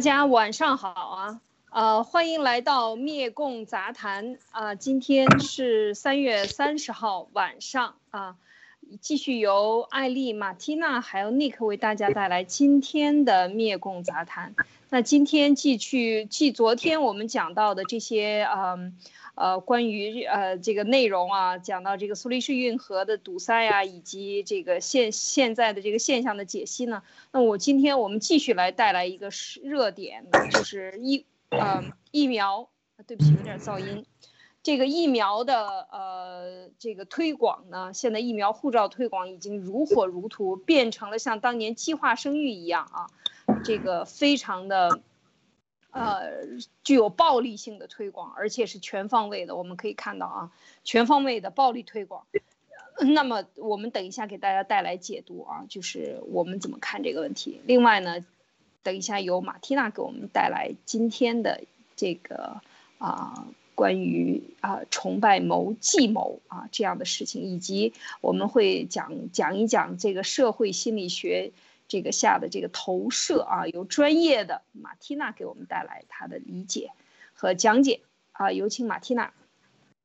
大家晚上好啊，呃，欢迎来到灭共杂谈啊，今天是三月三十号晚上啊，继续由艾丽、马蒂娜还有尼克为大家带来今天的灭共杂谈。那今天继续继昨天我们讲到的这些嗯。呃，呃关于呃这个内容啊，讲到这个苏黎世运河的堵塞啊，以及这个现现在的这个现象的解析呢，那我今天我们继续来带来一个热点，就是疫呃疫苗，对不起有点噪音，这个疫苗的呃这个推广呢，现在疫苗护照推广已经如火如荼，变成了像当年计划生育一样啊，这个非常的。呃，具有暴力性的推广，而且是全方位的。我们可以看到啊，全方位的暴力推广。那么我们等一下给大家带来解读啊，就是我们怎么看这个问题。另外呢，等一下由马蒂娜给我们带来今天的这个啊，关于啊崇拜谋计谋啊这样的事情，以及我们会讲讲一讲这个社会心理学。这个下的这个投射啊，由专业的马蒂娜给我们带来她的理解和讲解啊，有请马蒂娜。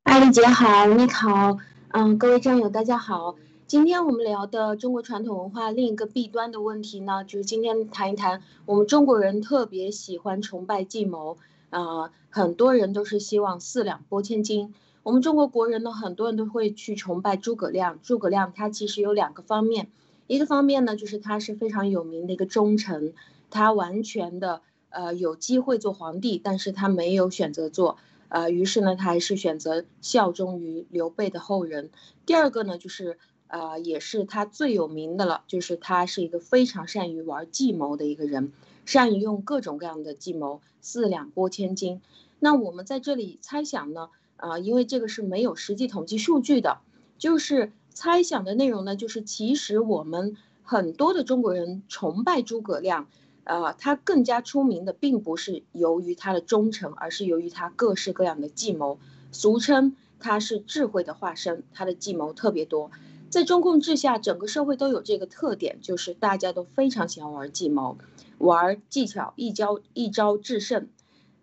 艾丽姐好，你好，嗯，各位战友大家好。今天我们聊的中国传统文化另一个弊端的问题呢，就是今天谈一谈我们中国人特别喜欢崇拜计谋啊，很多人都是希望四两拨千斤。我们中国国人呢，很多人都会去崇拜诸葛亮。诸葛亮他其实有两个方面。一个方面呢，就是他是非常有名的一个忠臣，他完全的呃有机会做皇帝，但是他没有选择做，呃，于是呢，他还是选择效忠于刘备的后人。第二个呢，就是呃，也是他最有名的了，就是他是一个非常善于玩计谋的一个人，善于用各种各样的计谋，四两拨千斤。那我们在这里猜想呢，啊，因为这个是没有实际统计数据的，就是。猜想的内容呢，就是其实我们很多的中国人崇拜诸葛亮，呃，他更加出名的并不是由于他的忠诚，而是由于他各式各样的计谋，俗称他是智慧的化身，他的计谋特别多。在中共治下，整个社会都有这个特点，就是大家都非常喜欢玩计谋，玩技巧，一招一招制胜。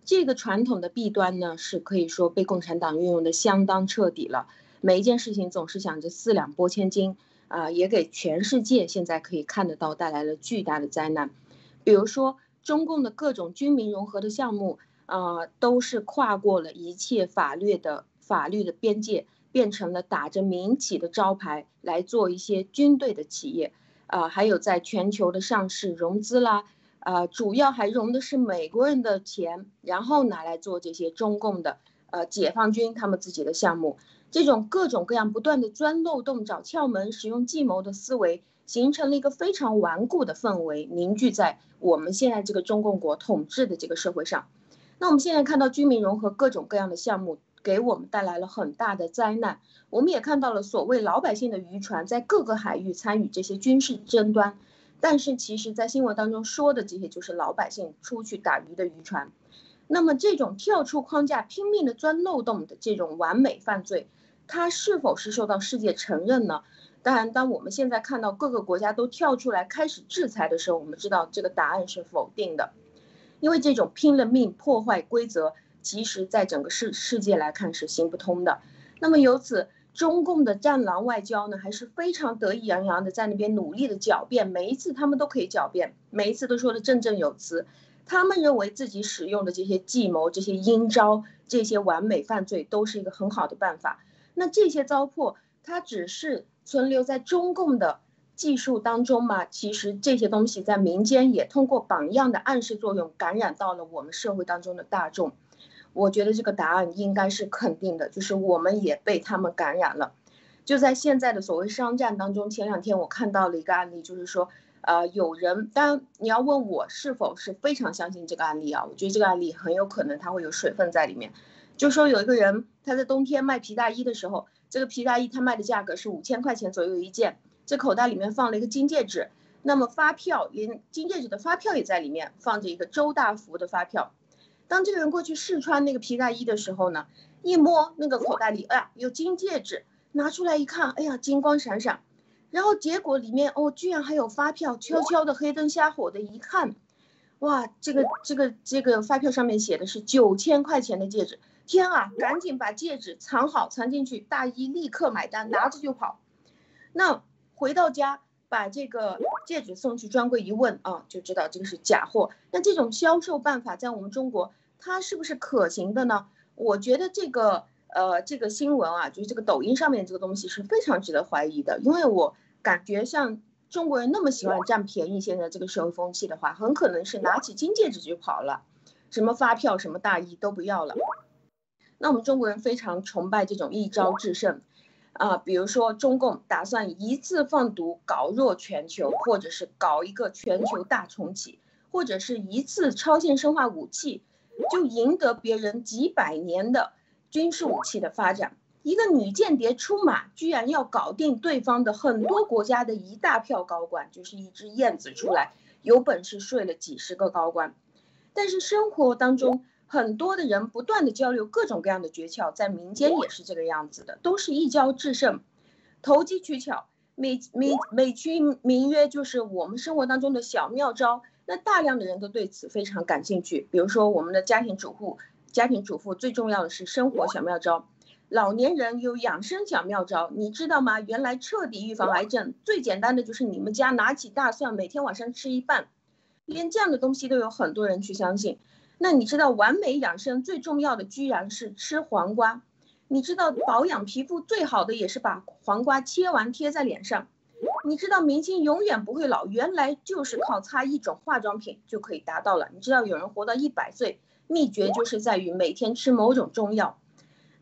这个传统的弊端呢，是可以说被共产党运用的相当彻底了。每一件事情总是想着四两拨千斤，啊，也给全世界现在可以看得到带来了巨大的灾难。比如说，中共的各种军民融合的项目，啊，都是跨过了一切法律的法律的边界，变成了打着民企的招牌来做一些军队的企业，啊，还有在全球的上市融资啦，啊，主要还融的是美国人的钱，然后拿来做这些中共的呃解放军他们自己的项目。这种各种各样不断的钻漏洞、找窍门、使用计谋的思维，形成了一个非常顽固的氛围，凝聚在我们现在这个中共国统治的这个社会上。那我们现在看到军民融合各种各样的项目，给我们带来了很大的灾难。我们也看到了所谓老百姓的渔船在各个海域参与这些军事争端，但是其实，在新闻当中说的这些，就是老百姓出去打鱼的渔船。那么这种跳出框架、拼命的钻漏洞的这种完美犯罪。它是否是受到世界承认呢？当然，当我们现在看到各个国家都跳出来开始制裁的时候，我们知道这个答案是否定的，因为这种拼了命破坏规则，其实在整个世世界来看是行不通的。那么由此，中共的战狼外交呢，还是非常得意洋洋的在那边努力的狡辩，每一次他们都可以狡辩，每一次都说的振振有词。他们认为自己使用的这些计谋、这些阴招、这些完美犯罪，都是一个很好的办法。那这些糟粕，它只是存留在中共的技术当中吗？其实这些东西在民间也通过榜样的暗示作用，感染到了我们社会当中的大众。我觉得这个答案应该是肯定的，就是我们也被他们感染了。就在现在的所谓商战当中，前两天我看到了一个案例，就是说，呃，有人，当然你要问我是否是非常相信这个案例啊？我觉得这个案例很有可能它会有水分在里面。就说有一个人，他在冬天卖皮大衣的时候，这个皮大衣他卖的价格是五千块钱左右一件，这口袋里面放了一个金戒指，那么发票连金戒指的发票也在里面，放着一个周大福的发票。当这个人过去试穿那个皮大衣的时候呢，一摸那个口袋里，哎呀，有金戒指，拿出来一看，哎呀，金光闪闪，然后结果里面哦，居然还有发票，悄悄的黑灯瞎火的一看。哇，这个这个这个发票上面写的是九千块钱的戒指，天啊，赶紧把戒指藏好，藏进去。大衣立刻买单，拿着就跑。那回到家，把这个戒指送去专柜一问啊，就知道这个是假货。那这种销售办法在我们中国，它是不是可行的呢？我觉得这个呃这个新闻啊，就是这个抖音上面这个东西是非常值得怀疑的，因为我感觉像。中国人那么喜欢占便宜，现在这个社会风气的话，很可能是拿起金戒指就跑了，什么发票、什么大衣都不要了。那我们中国人非常崇拜这种一招制胜，啊，比如说中共打算一次放毒搞弱全球，或者是搞一个全球大重启，或者是一次超限生化武器，就赢得别人几百年的军事武器的发展。一个女间谍出马，居然要搞定对方的很多国家的一大票高官，就是一只燕子出来，有本事睡了几十个高官。但是生活当中很多的人不断的交流各种各样的诀窍，在民间也是这个样子的，都是一招制胜，投机取巧，美美美其名曰就是我们生活当中的小妙招。那大量的人都对此非常感兴趣，比如说我们的家庭主妇，家庭主妇最重要的是生活小妙招。老年人有养生小妙招，你知道吗？原来彻底预防癌症最简单的就是你们家拿起大蒜，每天晚上吃一半，连这样的东西都有很多人去相信。那你知道完美养生最重要的居然是吃黄瓜？你知道保养皮肤最好的也是把黄瓜切完贴在脸上？你知道明星永远不会老，原来就是靠擦一种化妆品就可以达到了。你知道有人活到一百岁，秘诀就是在于每天吃某种中药。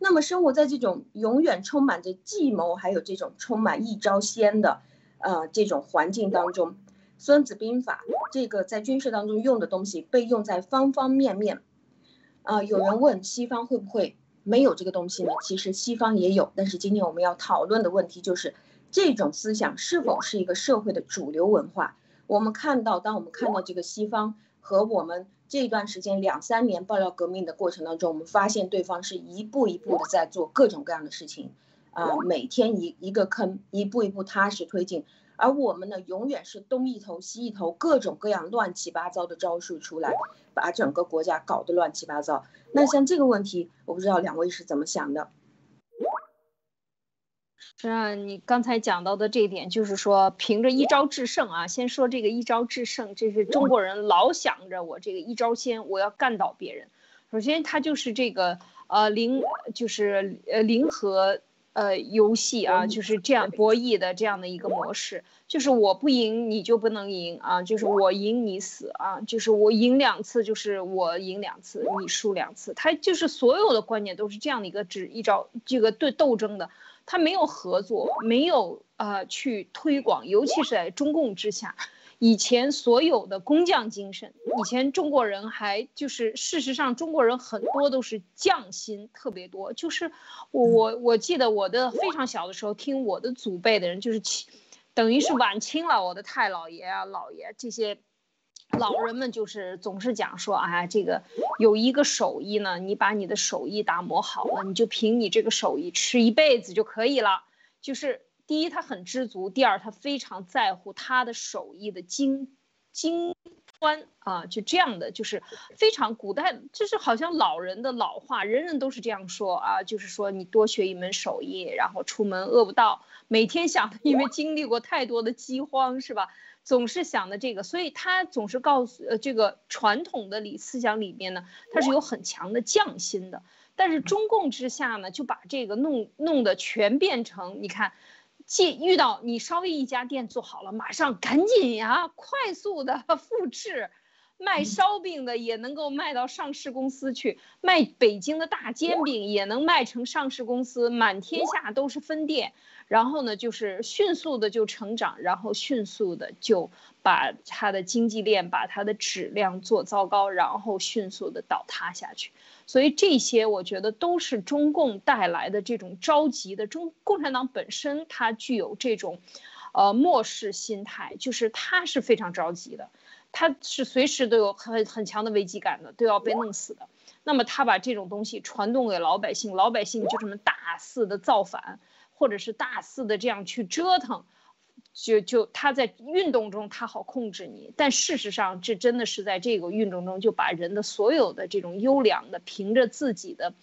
那么生活在这种永远充满着计谋，还有这种充满一招鲜的，呃，这种环境当中，《孙子兵法》这个在军事当中用的东西被用在方方面面。啊，有人问西方会不会没有这个东西呢？其实西方也有，但是今天我们要讨论的问题就是，这种思想是否是一个社会的主流文化？我们看到，当我们看到这个西方和我们。这一段时间两三年爆料革命的过程当中，我们发现对方是一步一步的在做各种各样的事情，啊，每天一一个坑，一步一步踏实推进，而我们呢，永远是东一头西一头，各种各样乱七八糟的招数出来，把整个国家搞得乱七八糟。那像这个问题，我不知道两位是怎么想的。实际上，你刚才讲到的这一点，就是说凭着一招制胜啊。先说这个一招制胜，这是中国人老想着我这个一招鲜，我要干倒别人。首先，他就是这个呃零，就是呃零和呃游戏啊，就是这样博弈的这样的一个模式。就是我不赢你就不能赢啊，就是我赢你死啊，就是我赢两次就是我赢两次，你输两次。他就是所有的观念都是这样的一个只一招这个对斗争的。他没有合作，没有呃去推广，尤其是在中共之下，以前所有的工匠精神，以前中国人还就是事实上中国人很多都是匠心特别多，就是我我我记得我的非常小的时候听我的祖辈的人就是清，等于是晚清了，我的太姥爷啊姥爷这些。老人们就是总是讲说，哎，这个有一个手艺呢，你把你的手艺打磨好了，你就凭你这个手艺吃一辈子就可以了。就是第一，他很知足；第二，他非常在乎他的手艺的精精端啊，就这样的，就是非常古代，就是好像老人的老话，人人都是这样说啊，就是说你多学一门手艺，然后出门饿不到，每天想，因为经历过太多的饥荒，是吧？总是想的这个，所以他总是告诉呃这个传统的理思想里面呢，他是有很强的匠心的。但是中共之下呢，就把这个弄弄得全变成，你看，既遇到你稍微一家店做好了，马上赶紧呀，快速的 复制。卖烧饼的也能够卖到上市公司去，卖北京的大煎饼也能卖成上市公司，满天下都是分店。然后呢，就是迅速的就成长，然后迅速的就把它的经济链、把它的质量做糟糕，然后迅速的倒塌下去。所以这些我觉得都是中共带来的这种着急的。中共产党本身它具有这种，呃漠视心态，就是它是非常着急的。他是随时都有很很强的危机感的，都要被弄死的。那么他把这种东西传动给老百姓，老百姓就这么大肆的造反，或者是大肆的这样去折腾，就就他在运动中他好控制你，但事实上这真的是在这个运动中就把人的所有的这种优良的，凭着自己的，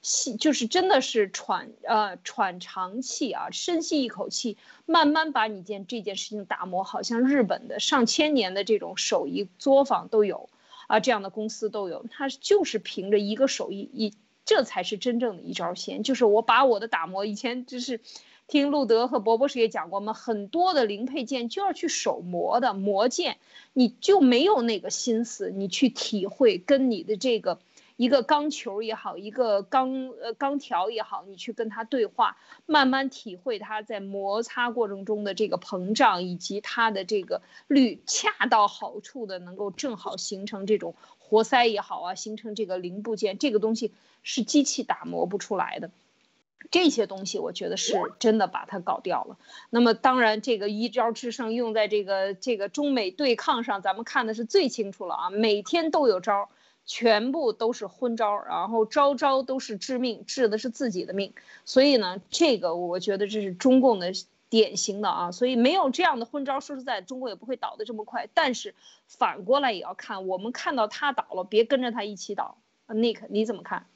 吸就是真的是喘呃喘长气啊，深吸一口气，慢慢把你件这件事情打磨，好像日本的上千年的这种手艺作坊都有啊，这样的公司都有，他就是凭着一个手艺一，这才是真正的一招鲜，就是我把我的打磨以前就是。听路德和博博士也讲过，我们很多的零配件就要去手磨的磨件，你就没有那个心思，你去体会跟你的这个一个钢球也好，一个钢呃钢条也好，你去跟它对话，慢慢体会它在摩擦过程中的这个膨胀，以及它的这个率恰到好处的能够正好形成这种活塞也好啊，形成这个零部件，这个东西是机器打磨不出来的。这些东西我觉得是真的把它搞掉了。那么当然，这个一招制胜用在这个这个中美对抗上，咱们看的是最清楚了啊！每天都有招，全部都是昏招，然后招招都是致命，治的是自己的命。所以呢，这个我觉得这是中共的典型的啊。所以没有这样的昏招，说实在，中国也不会倒的这么快。但是反过来也要看，我们看到他倒了，别跟着他一起倒。Nick，你怎么看？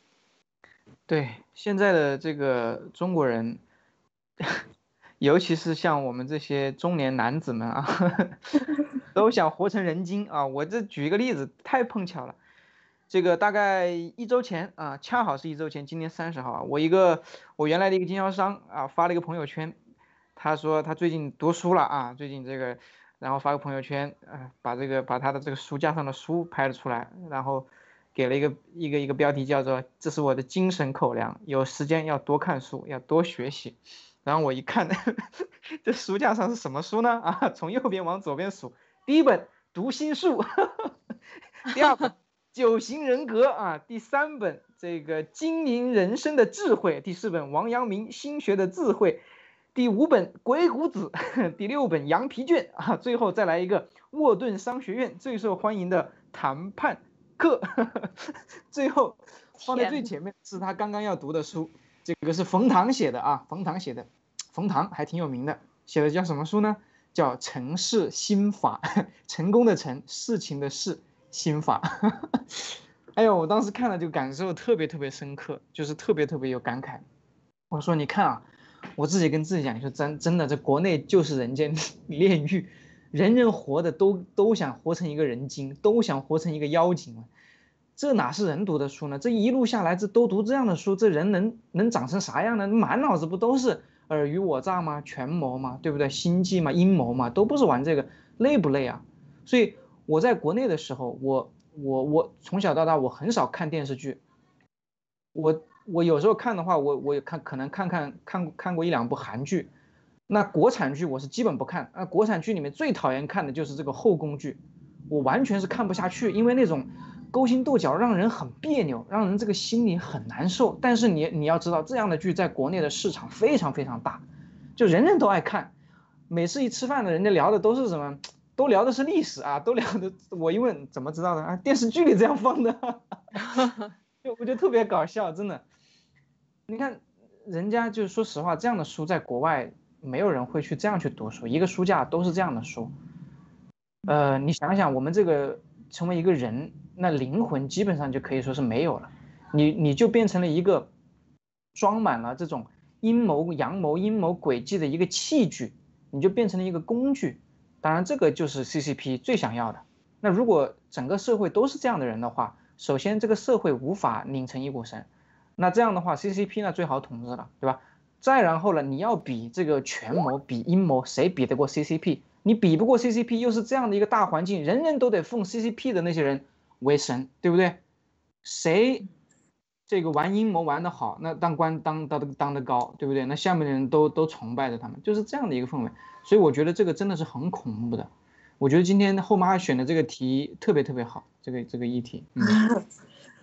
对现在的这个中国人，尤其是像我们这些中年男子们啊，都想活成人精啊！我这举一个例子，太碰巧了。这个大概一周前啊，恰好是一周前，今天三十号啊，我一个我原来的一个经销商啊，发了一个朋友圈，他说他最近读书了啊，最近这个，然后发个朋友圈，啊，把这个把他的这个书架上的书拍了出来，然后。给了一个一个一个标题，叫做“这是我的精神口粮”，有时间要多看书，要多学习。然后我一看，这书架上是什么书呢？啊，从右边往左边数，第一本《读心术》，第二本《九型人格》啊，第三本这个《经营人生的智慧》，第四本王阳明心学的智慧，第五本《鬼谷子》，第六本《羊皮卷》啊，最后再来一个沃顿商学院最受欢迎的谈判。课，最后放在最前面是他刚刚要读的书，这个是冯唐写的啊，冯唐写的，冯唐还挺有名的，写的叫什么书呢？叫《成事心法》，成功的成，事情的事，心法。哎呦，我当时看了就感受特别特别深刻，就是特别特别有感慨。我说你看啊，我自己跟自己讲，说真真的，这国内就是人间 炼狱。人人活的都都想活成一个人精，都想活成一个妖精这哪是人读的书呢？这一路下来，这都读这样的书，这人能能长成啥样呢？满脑子不都是尔虞我诈吗？权谋吗？对不对？心计吗？阴谋吗？都不是玩这个，累不累啊？所以我在国内的时候，我我我从小到大我很少看电视剧，我我有时候看的话，我我看可能看看看看过一两部韩剧。那国产剧我是基本不看，那国产剧里面最讨厌看的就是这个后宫剧，我完全是看不下去，因为那种勾心斗角让人很别扭，让人这个心里很难受。但是你你要知道，这样的剧在国内的市场非常非常大，就人人都爱看。每次一吃饭的人家聊的都是什么？都聊的是历史啊，都聊的。我一问怎么知道的啊？电视剧里这样放的，就我觉得特别搞笑，真的。你看人家就是说实话，这样的书在国外。没有人会去这样去读书，一个书架都是这样的书。呃，你想想，我们这个成为一个人，那灵魂基本上就可以说是没有了，你你就变成了一个装满了这种阴谋、阳谋、阴谋诡计的一个器具，你就变成了一个工具。当然，这个就是 CCP 最想要的。那如果整个社会都是这样的人的话，首先这个社会无法拧成一股绳，那这样的话，CCP 呢最好统治了，对吧？再然后呢？你要比这个权谋，比阴谋，谁比得过 CCP？你比不过 CCP，又是这样的一个大环境，人人都得奉 CCP 的那些人为神，对不对？谁这个玩阴谋玩得好，那当官当当当得高，对不对？那下面的人都都崇拜着他们，就是这样的一个氛围。所以我觉得这个真的是很恐怖的。我觉得今天后妈选的这个题特别特别好，这个这个议题。嗯，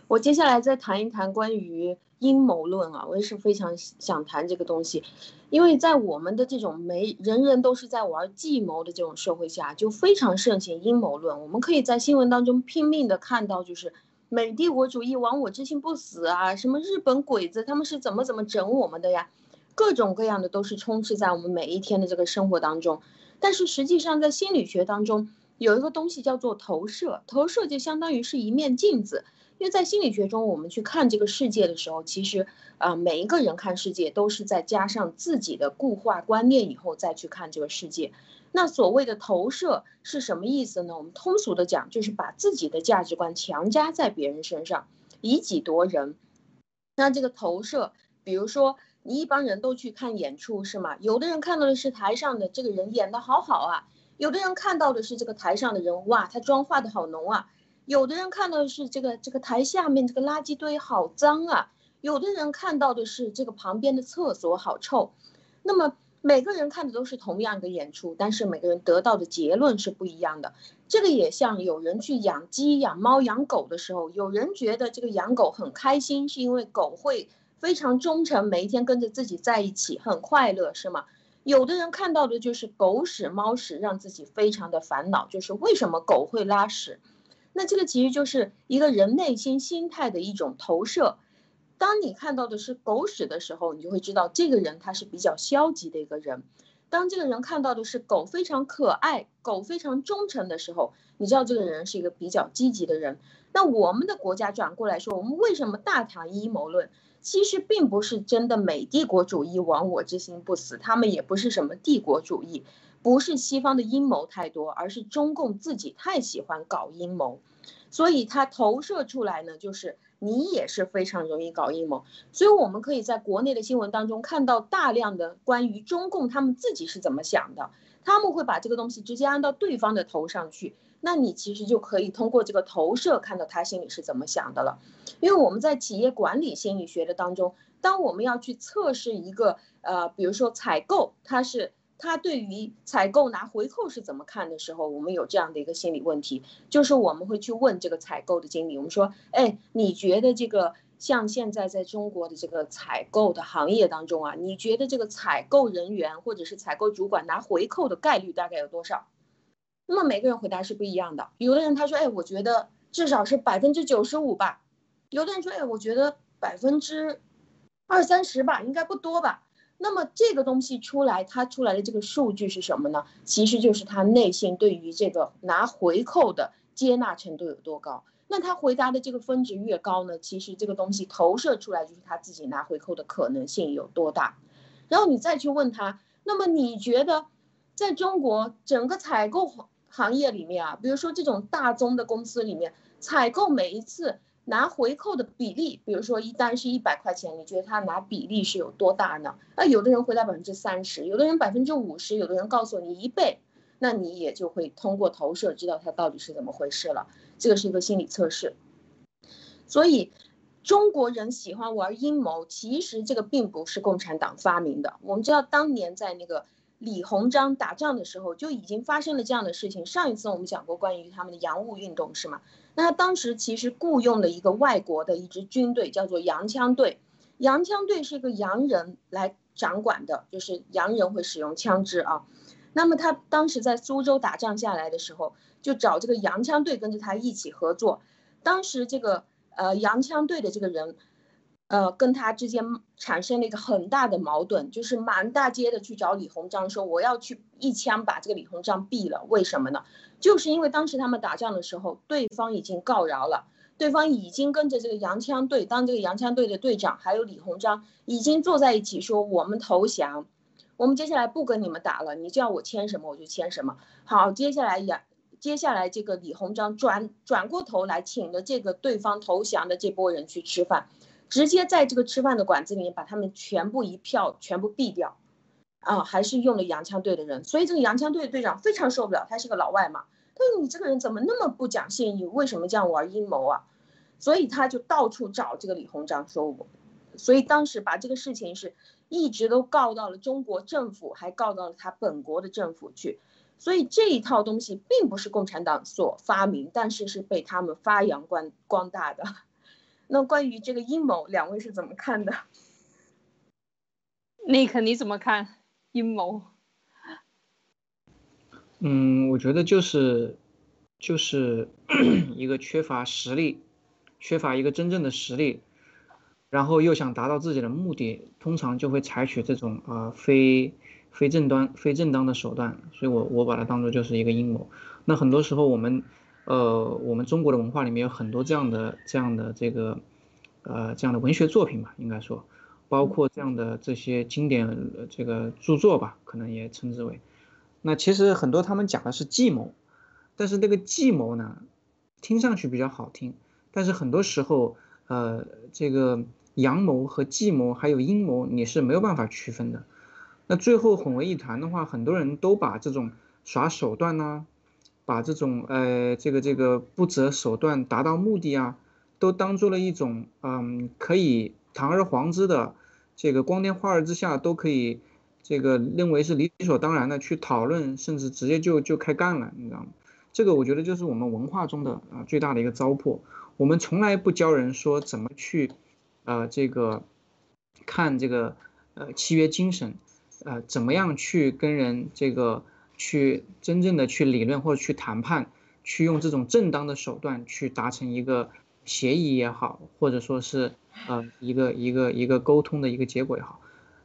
我接下来再谈一谈关于。阴谋论啊，我也是非常想谈这个东西，因为在我们的这种没人人都是在玩计谋的这种社会下，就非常盛行阴谋论。我们可以在新闻当中拼命的看到，就是美帝国主义亡我之心不死啊，什么日本鬼子他们是怎么怎么整我们的呀，各种各样的都是充斥在我们每一天的这个生活当中。但是实际上在心理学当中有一个东西叫做投射，投射就相当于是一面镜子。因为在心理学中，我们去看这个世界的时候，其实啊，每一个人看世界都是在加上自己的固化观念以后再去看这个世界。那所谓的投射是什么意思呢？我们通俗的讲，就是把自己的价值观强加在别人身上，以己夺人。那这个投射，比如说你一帮人都去看演出是吗？有的人看到的是台上的这个人演的好好啊，有的人看到的是这个台上的人哇，他妆化的好浓啊。有的人看到的是这个这个台下面这个垃圾堆好脏啊，有的人看到的是这个旁边的厕所好臭，那么每个人看的都是同样一个演出，但是每个人得到的结论是不一样的。这个也像有人去养鸡、养猫、养狗的时候，有人觉得这个养狗很开心，是因为狗会非常忠诚，每一天跟着自己在一起，很快乐，是吗？有的人看到的就是狗屎、猫屎，让自己非常的烦恼，就是为什么狗会拉屎。那这个其实就是一个人内心心态的一种投射。当你看到的是狗屎的时候，你就会知道这个人他是比较消极的一个人；当这个人看到的是狗非常可爱、狗非常忠诚的时候，你知道这个人是一个比较积极的人。那我们的国家转过来说，我们为什么大谈阴谋论？其实并不是真的美帝国主义亡我之心不死，他们也不是什么帝国主义。不是西方的阴谋太多，而是中共自己太喜欢搞阴谋，所以它投射出来呢，就是你也是非常容易搞阴谋。所以我们可以在国内的新闻当中看到大量的关于中共他们自己是怎么想的，他们会把这个东西直接安到对方的头上去，那你其实就可以通过这个投射看到他心里是怎么想的了。因为我们在企业管理心理学的当中，当我们要去测试一个呃，比如说采购，它是。他对于采购拿回扣是怎么看的时候，我们有这样的一个心理问题，就是我们会去问这个采购的经理，我们说，哎，你觉得这个像现在在中国的这个采购的行业当中啊，你觉得这个采购人员或者是采购主管拿回扣的概率大概有多少？那么每个人回答是不一样的，有的人他说，哎，我觉得至少是百分之九十五吧，有的人说，哎，我觉得百分之二三十吧，应该不多吧。那么这个东西出来，它出来的这个数据是什么呢？其实就是他内心对于这个拿回扣的接纳程度有多高。那他回答的这个分值越高呢，其实这个东西投射出来就是他自己拿回扣的可能性有多大。然后你再去问他，那么你觉得在中国整个采购行业里面啊，比如说这种大宗的公司里面，采购每一次。拿回扣的比例，比如说一单是一百块钱，你觉得他拿比例是有多大呢？啊，有的人回答百分之三十，有的人百分之五十，有的人告诉你一倍，那你也就会通过投射知道他到底是怎么回事了。这个是一个心理测试。所以中国人喜欢玩阴谋，其实这个并不是共产党发明的。我们知道当年在那个李鸿章打仗的时候就已经发生了这样的事情。上一次我们讲过关于他们的洋务运动，是吗？那他当时其实雇佣了一个外国的一支军队，叫做洋枪队。洋枪队是一个洋人来掌管的，就是洋人会使用枪支啊。那么他当时在苏州打仗下来的时候，就找这个洋枪队跟着他一起合作。当时这个呃洋枪队的这个人。呃，跟他之间产生了一个很大的矛盾，就是满大街的去找李鸿章说我要去一枪把这个李鸿章毙了。为什么呢？就是因为当时他们打仗的时候，对方已经告饶了，对方已经跟着这个洋枪队当这个洋枪队的队长，还有李鸿章已经坐在一起说我们投降，我们接下来不跟你们打了，你叫我签什么我就签什么。好，接下来呀，接下来这个李鸿章转转过头来，请了这个对方投降的这波人去吃饭。直接在这个吃饭的馆子里面把他们全部一票全部毙掉，啊，还是用了洋枪队的人，所以这个洋枪队的队长非常受不了，他是个老外嘛，他说你这个人怎么那么不讲信义，为什么这样玩阴谋啊？所以他就到处找这个李鸿章说我，所以当时把这个事情是一直都告到了中国政府，还告到了他本国的政府去，所以这一套东西并不是共产党所发明，但是是被他们发扬光光大的。那关于这个阴谋，两位是怎么看的？尼克，你怎么看阴谋？嗯，我觉得就是就是 一个缺乏实力，缺乏一个真正的实力，然后又想达到自己的目的，通常就会采取这种呃非非正当非正当的手段，所以我我把它当做就是一个阴谋。那很多时候我们，呃，我们中国的文化里面有很多这样的这样的这个，呃，这样的文学作品吧，应该说，包括这样的这些经典这个著作吧，可能也称之为。那其实很多他们讲的是计谋，但是那个计谋呢，听上去比较好听，但是很多时候，呃，这个阳谋和计谋还有阴谋你是没有办法区分的。那最后混为一谈的话，很多人都把这种耍手段呐，把这种呃这个这个不择手段达到目的啊，都当做了一种嗯可以堂而皇之的，这个光天化日之下都可以这个认为是理所当然的去讨论，甚至直接就就开干了，你知道吗？这个我觉得就是我们文化中的啊最大的一个糟粕。我们从来不教人说怎么去，呃这个看这个呃契约精神。呃，怎么样去跟人这个去真正的去理论或者去谈判，去用这种正当的手段去达成一个协议也好，或者说是呃一个一个一个沟通的一个结果也好，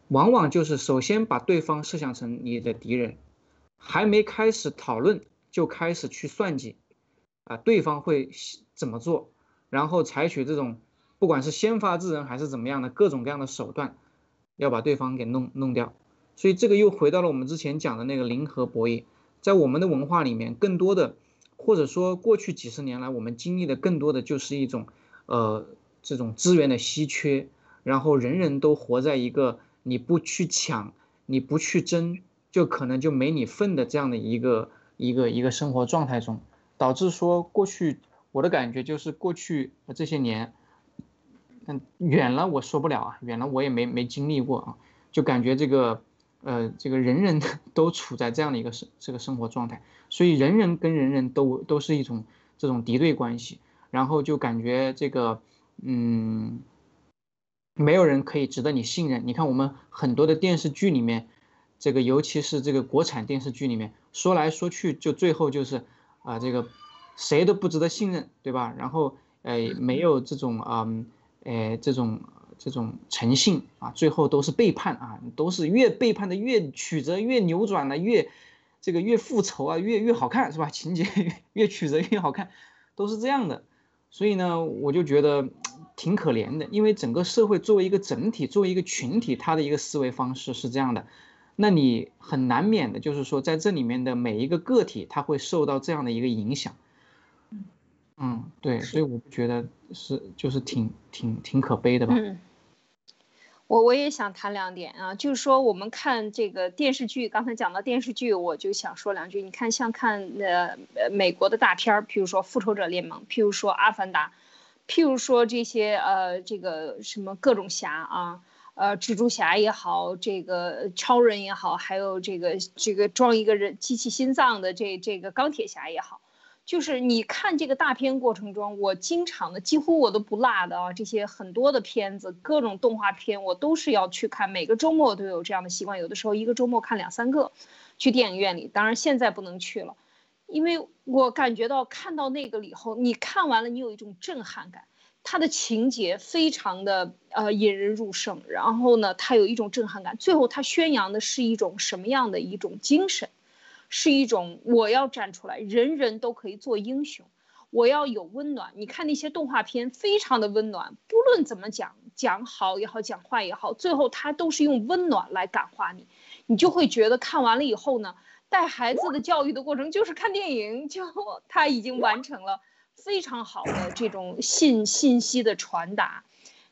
往往就是首先把对方设想成你的敌人，还没开始讨论就开始去算计，啊，对方会怎么做，然后采取这种不管是先发制人还是怎么样的各种各样的手段，要把对方给弄弄掉。所以这个又回到了我们之前讲的那个零和博弈，在我们的文化里面，更多的或者说过去几十年来，我们经历的更多的就是一种，呃，这种资源的稀缺，然后人人都活在一个你不去抢，你不去争，就可能就没你份的这样的一个一个一个生活状态中，导致说过去我的感觉就是过去这些年，嗯，远了我说不了啊，远了我也没没经历过啊，就感觉这个。呃，这个人人 都处在这样的一个生这个生活状态，所以人人跟人人都都是一种这种敌对关系，然后就感觉这个嗯，没有人可以值得你信任。你看我们很多的电视剧里面，这个尤其是这个国产电视剧里面，说来说去就最后就是啊，这个谁都不值得信任，对吧？然后呃，没有这种啊，呃，这种。这种诚信啊，最后都是背叛啊，都是越背叛的越曲折，越扭转了越这个越复仇啊，越越好看是吧？情节 越曲折越好看，都是这样的。所以呢，我就觉得挺可怜的，因为整个社会作为一个整体，作为一个群体，他的一个思维方式是这样的，那你很难免的就是说，在这里面的每一个个体，他会受到这样的一个影响。嗯，对，所以我不觉得是就是挺挺挺可悲的吧。我我也想谈两点啊，就是说我们看这个电视剧，刚才讲到电视剧，我就想说两句。你看，像看呃呃美国的大片儿，譬如说《复仇者联盟》，譬如说《阿凡达》，譬如说这些呃这个什么各种侠啊，呃蜘蛛侠也好，这个超人也好，还有这个这个装一个人机器心脏的这这个钢铁侠也好。就是你看这个大片过程中，我经常的几乎我都不落的啊，这些很多的片子，各种动画片我都是要去看，每个周末都有这样的习惯，有的时候一个周末看两三个，去电影院里。当然现在不能去了，因为我感觉到看到那个以后，你看完了你有一种震撼感，它的情节非常的呃引人入胜，然后呢，它有一种震撼感，最后它宣扬的是一种什么样的一种精神？是一种我要站出来，人人都可以做英雄，我要有温暖。你看那些动画片，非常的温暖，不论怎么讲，讲好也好，讲坏也好，最后他都是用温暖来感化你，你就会觉得看完了以后呢，带孩子的教育的过程就是看电影，就他已经完成了非常好的这种信信息的传达，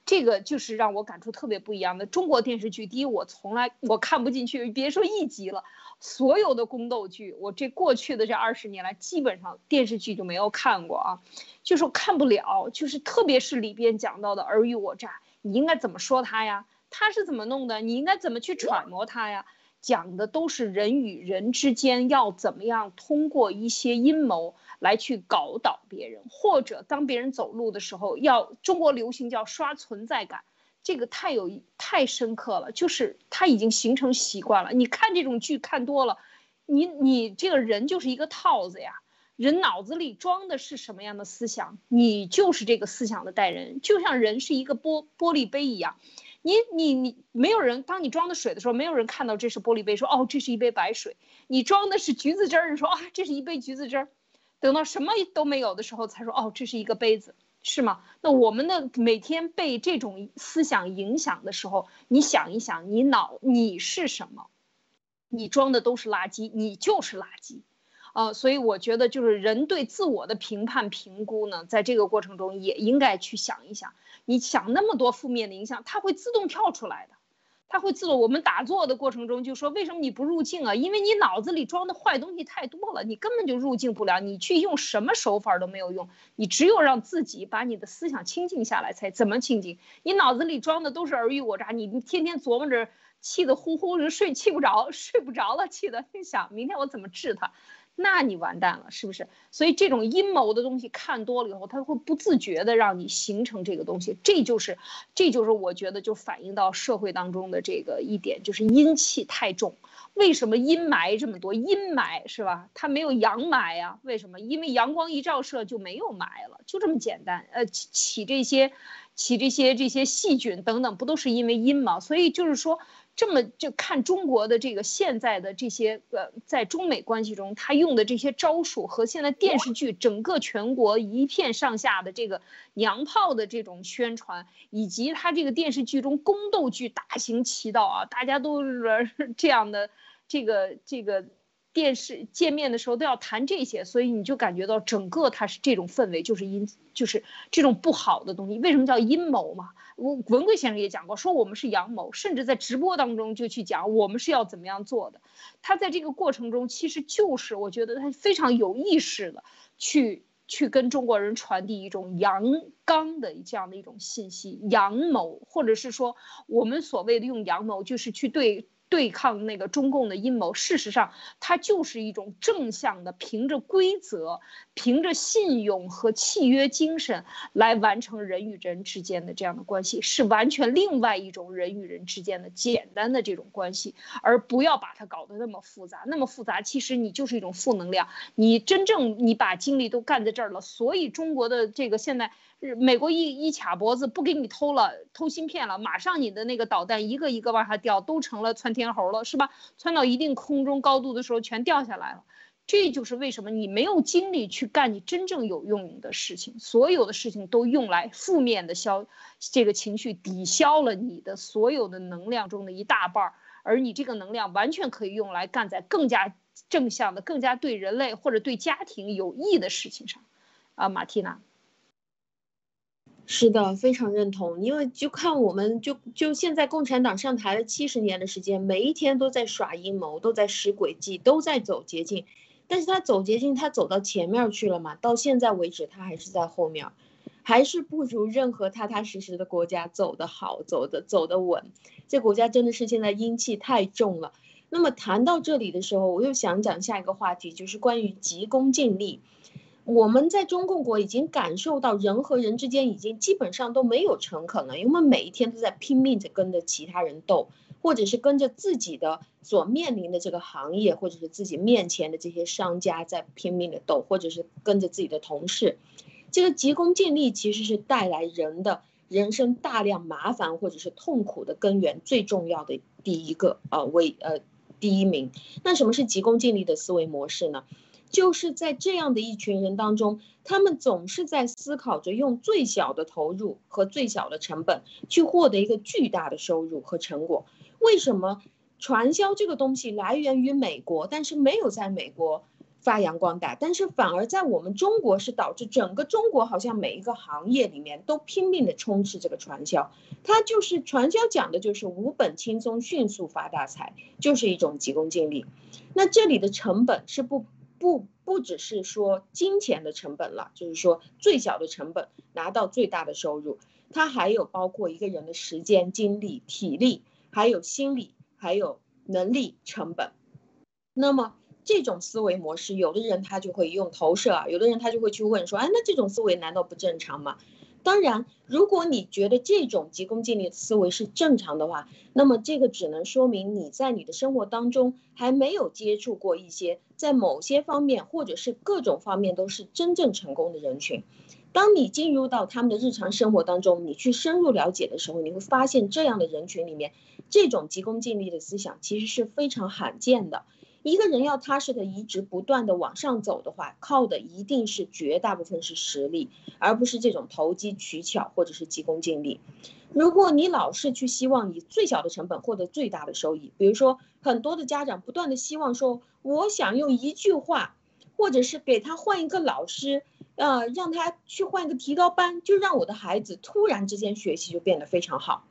这个就是让我感触特别不一样的中国电视剧。第一，我从来我看不进去，别说一集了。所有的宫斗剧，我这过去的这二十年来，基本上电视剧就没有看过啊，就是看不了，就是特别是里边讲到的尔虞我诈，你应该怎么说他呀？他是怎么弄的？你应该怎么去揣摩他呀？讲的都是人与人之间要怎么样通过一些阴谋来去搞倒别人，或者当别人走路的时候，要中国流行叫刷存在感。这个太有太深刻了，就是他已经形成习惯了。你看这种剧看多了，你你这个人就是一个套子呀。人脑子里装的是什么样的思想，你就是这个思想的代人。就像人是一个玻玻璃杯一样，你你你没有人，当你装的水的时候，没有人看到这是玻璃杯，说哦这是一杯白水。你装的是橘子汁儿，说啊这是一杯橘子汁儿。等到什么都没有的时候，才说哦这是一个杯子，是吗？那我们的每天被这种思想影响的时候，你想一想，你脑你是什么？你装的都是垃圾，你就是垃圾。呃，所以我觉得就是人对自我的评判评估呢，在这个过程中也应该去想一想，你想那么多负面的影响，它会自动跳出来的，它会自动。我们打坐的过程中就说，为什么你不入境啊？因为你脑子里装的坏东西太多了，你根本就入境不了。你去用什么手法都没有用，你只有让自己把你的思想清静下来，才怎么清静？你脑子里装的都是尔虞我诈，你天天琢磨着，气得呼呼的睡，气不着，睡不着了，气得你 想明天我怎么治他？那你完蛋了，是不是？所以这种阴谋的东西看多了以后，它会不自觉的让你形成这个东西。这就是，这就是我觉得就反映到社会当中的这个一点，就是阴气太重。为什么阴霾这么多？阴霾是吧？它没有阳霾呀？为什么？因为阳光一照射就没有霾了，就这么简单。呃，起这些，起这些这些细菌等等，不都是因为阴吗？所以就是说。这么就看中国的这个现在的这些呃，在中美关系中，他用的这些招数和现在电视剧整个全国一片上下的这个娘炮的这种宣传，以及他这个电视剧中宫斗剧大行其道啊，大家都是这样的这个这个。电视见面的时候都要谈这些，所以你就感觉到整个它是这种氛围，就是阴，就是这种不好的东西。为什么叫阴谋嘛？文文贵先生也讲过，说我们是阳谋，甚至在直播当中就去讲我们是要怎么样做的。他在这个过程中，其实就是我觉得他非常有意识的去去跟中国人传递一种阳刚的这样的一种信息，阳谋，或者是说我们所谓的用阳谋，就是去对。对抗那个中共的阴谋，事实上，它就是一种正向的，凭着规则、凭着信用和契约精神来完成人与人之间的这样的关系，是完全另外一种人与人之间的简单的这种关系，而不要把它搞得那么复杂。那么复杂，其实你就是一种负能量。你真正你把精力都干在这儿了，所以中国的这个现在。美国一一卡脖子不给你偷了，偷芯片了，马上你的那个导弹一个一个往下掉，都成了窜天猴了，是吧？窜到一定空中高度的时候全掉下来了。这就是为什么你没有精力去干你真正有用的事情，所有的事情都用来负面的消这个情绪，抵消了你的所有的能量中的一大半儿，而你这个能量完全可以用来干在更加正向的、更加对人类或者对家庭有益的事情上。啊，马蒂娜。是的，非常认同。因为就看我们就就现在共产党上台了七十年的时间，每一天都在耍阴谋，都在使诡计，都在走捷径。但是他走捷径，他走到前面去了嘛？到现在为止，他还是在后面，还是不如任何踏踏实实的国家走得好，走的走得稳。这国家真的是现在阴气太重了。那么谈到这里的时候，我又想讲下一个话题，就是关于急功近利。我们在中共国已经感受到人和人之间已经基本上都没有诚恳了，因为每一天都在拼命着跟着其他人斗，或者是跟着自己的所面临的这个行业，或者是自己面前的这些商家在拼命的斗，或者是跟着自己的同事，这个急功近利其实是带来人的人生大量麻烦或者是痛苦的根源最重要的第一个啊为呃第一名。那什么是急功近利的思维模式呢？就是在这样的一群人当中，他们总是在思考着用最小的投入和最小的成本去获得一个巨大的收入和成果。为什么传销这个东西来源于美国，但是没有在美国发扬光大，但是反而在我们中国是导致整个中国好像每一个行业里面都拼命的充斥这个传销。它就是传销讲的就是无本轻松迅速发大财，就是一种急功近利。那这里的成本是不。不不只是说金钱的成本了，就是说最小的成本拿到最大的收入，它还有包括一个人的时间、精力、体力，还有心理，还有能力成本。那么这种思维模式，有的人他就会用投射啊，有的人他就会去问说，哎，那这种思维难道不正常吗？当然，如果你觉得这种急功近利的思维是正常的话，那么这个只能说明你在你的生活当中还没有接触过一些在某些方面或者是各种方面都是真正成功的人群。当你进入到他们的日常生活当中，你去深入了解的时候，你会发现这样的人群里面，这种急功近利的思想其实是非常罕见的。一个人要踏实的一直不断的往上走的话，靠的一定是绝大部分是实力，而不是这种投机取巧或者是急功近利。如果你老是去希望以最小的成本获得最大的收益，比如说很多的家长不断的希望说，我想用一句话，或者是给他换一个老师，呃，让他去换一个提高班，就让我的孩子突然之间学习就变得非常好。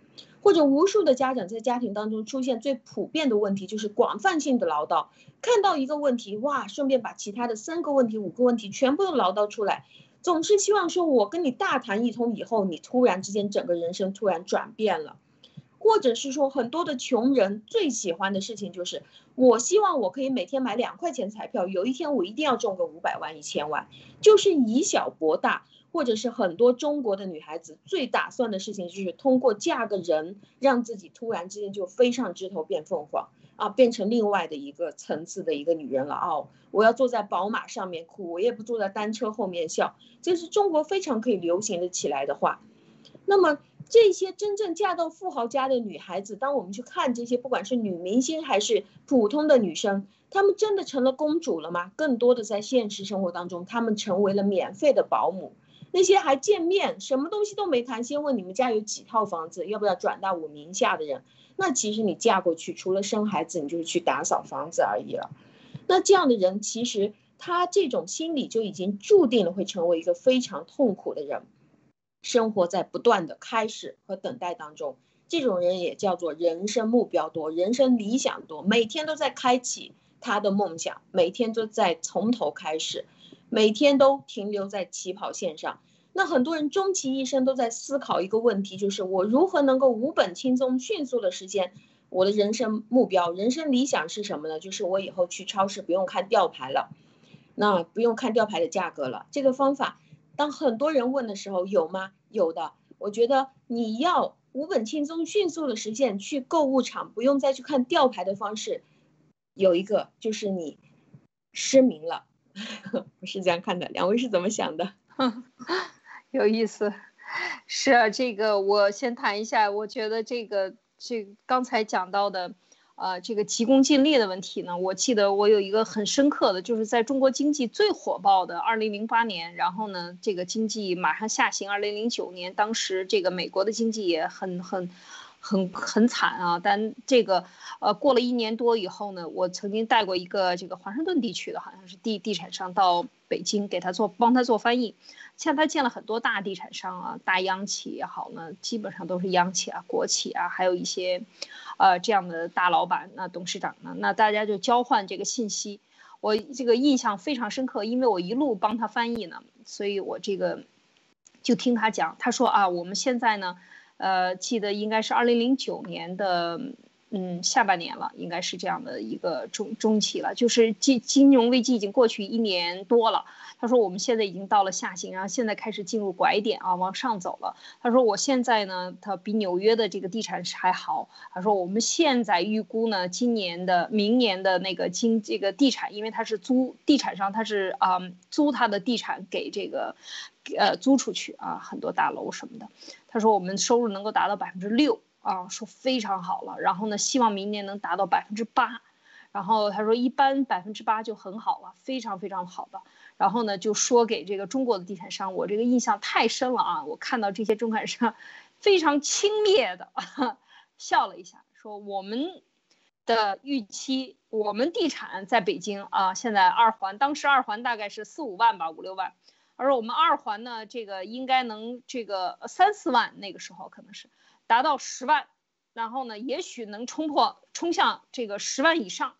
或者无数的家长在家庭当中出现最普遍的问题，就是广泛性的唠叨，看到一个问题，哇，顺便把其他的三个问题、五个问题全部都唠叨出来，总是希望说我跟你大谈一通以后，你突然之间整个人生突然转变了，或者是说很多的穷人最喜欢的事情就是，我希望我可以每天买两块钱彩票，有一天我一定要中个五百万、一千万，就是以小博大。或者是很多中国的女孩子最打算的事情，就是通过嫁个人，让自己突然之间就飞上枝头变凤凰啊，变成另外的一个层次的一个女人了哦。我要坐在宝马上面哭，我也不坐在单车后面笑，这是中国非常可以流行的起来的话。那么这些真正嫁到富豪家的女孩子，当我们去看这些，不管是女明星还是普通的女生，她们真的成了公主了吗？更多的在现实生活当中，她们成为了免费的保姆。那些还见面，什么东西都没谈，先问你们家有几套房子，要不要转到我名下的人，那其实你嫁过去，除了生孩子，你就是去打扫房子而已了。那这样的人，其实他这种心理就已经注定了会成为一个非常痛苦的人，生活在不断的开始和等待当中。这种人也叫做人生目标多，人生理想多，每天都在开启他的梦想，每天都在从头开始，每天都停留在起跑线上。那很多人终其一生都在思考一个问题，就是我如何能够无本轻松、迅速的实现我的人生目标、人生理想是什么呢？就是我以后去超市不用看吊牌了，那不用看吊牌的价格了。这个方法，当很多人问的时候，有吗？有的。我觉得你要无本轻松、迅速的实现去购物场不用再去看吊牌的方式，有一个就是你失明了，不是这样看的。两位是怎么想的？有意思，是啊，这个我先谈一下。我觉得这个这刚才讲到的，呃，这个急功近利的问题呢，我记得我有一个很深刻的，就是在中国经济最火爆的二零零八年，然后呢，这个经济马上下行。二零零九年，当时这个美国的经济也很很。很很惨啊！但这个，呃，过了一年多以后呢，我曾经带过一个这个华盛顿地区的，好像是地地产商到北京给他做帮他做翻译，像他见了很多大地产商啊，大央企也好呢，基本上都是央企啊、国企啊，还有一些，呃，这样的大老板、那董事长呢，那大家就交换这个信息，我这个印象非常深刻，因为我一路帮他翻译呢，所以我这个就听他讲，他说啊，我们现在呢。呃，记得应该是二零零九年的，嗯，下半年了，应该是这样的一个中中期了，就是金金融危机已经过去一年多了。他说我们现在已经到了下行，然后现在开始进入拐点啊，往上走了。他说我现在呢，他比纽约的这个地产还好。他说我们现在预估呢，今年的、明年的那个经这个地产，因为他是租地产商，他是啊租他的地产给这个。呃，租出去啊，很多大楼什么的。他说我们收入能够达到百分之六啊，说非常好了。然后呢，希望明年能达到百分之八。然后他说一般百分之八就很好了，非常非常好的。然后呢，就说给这个中国的地产商，我这个印象太深了啊！我看到这些中产商非常轻蔑的 笑了一下，说我们的预期，我们地产在北京啊，现在二环，当时二环大概是四五万吧，五六万。而我们二环呢，这个应该能这个三四万，那个时候可能是达到十万，然后呢，也许能冲破冲向这个十万以上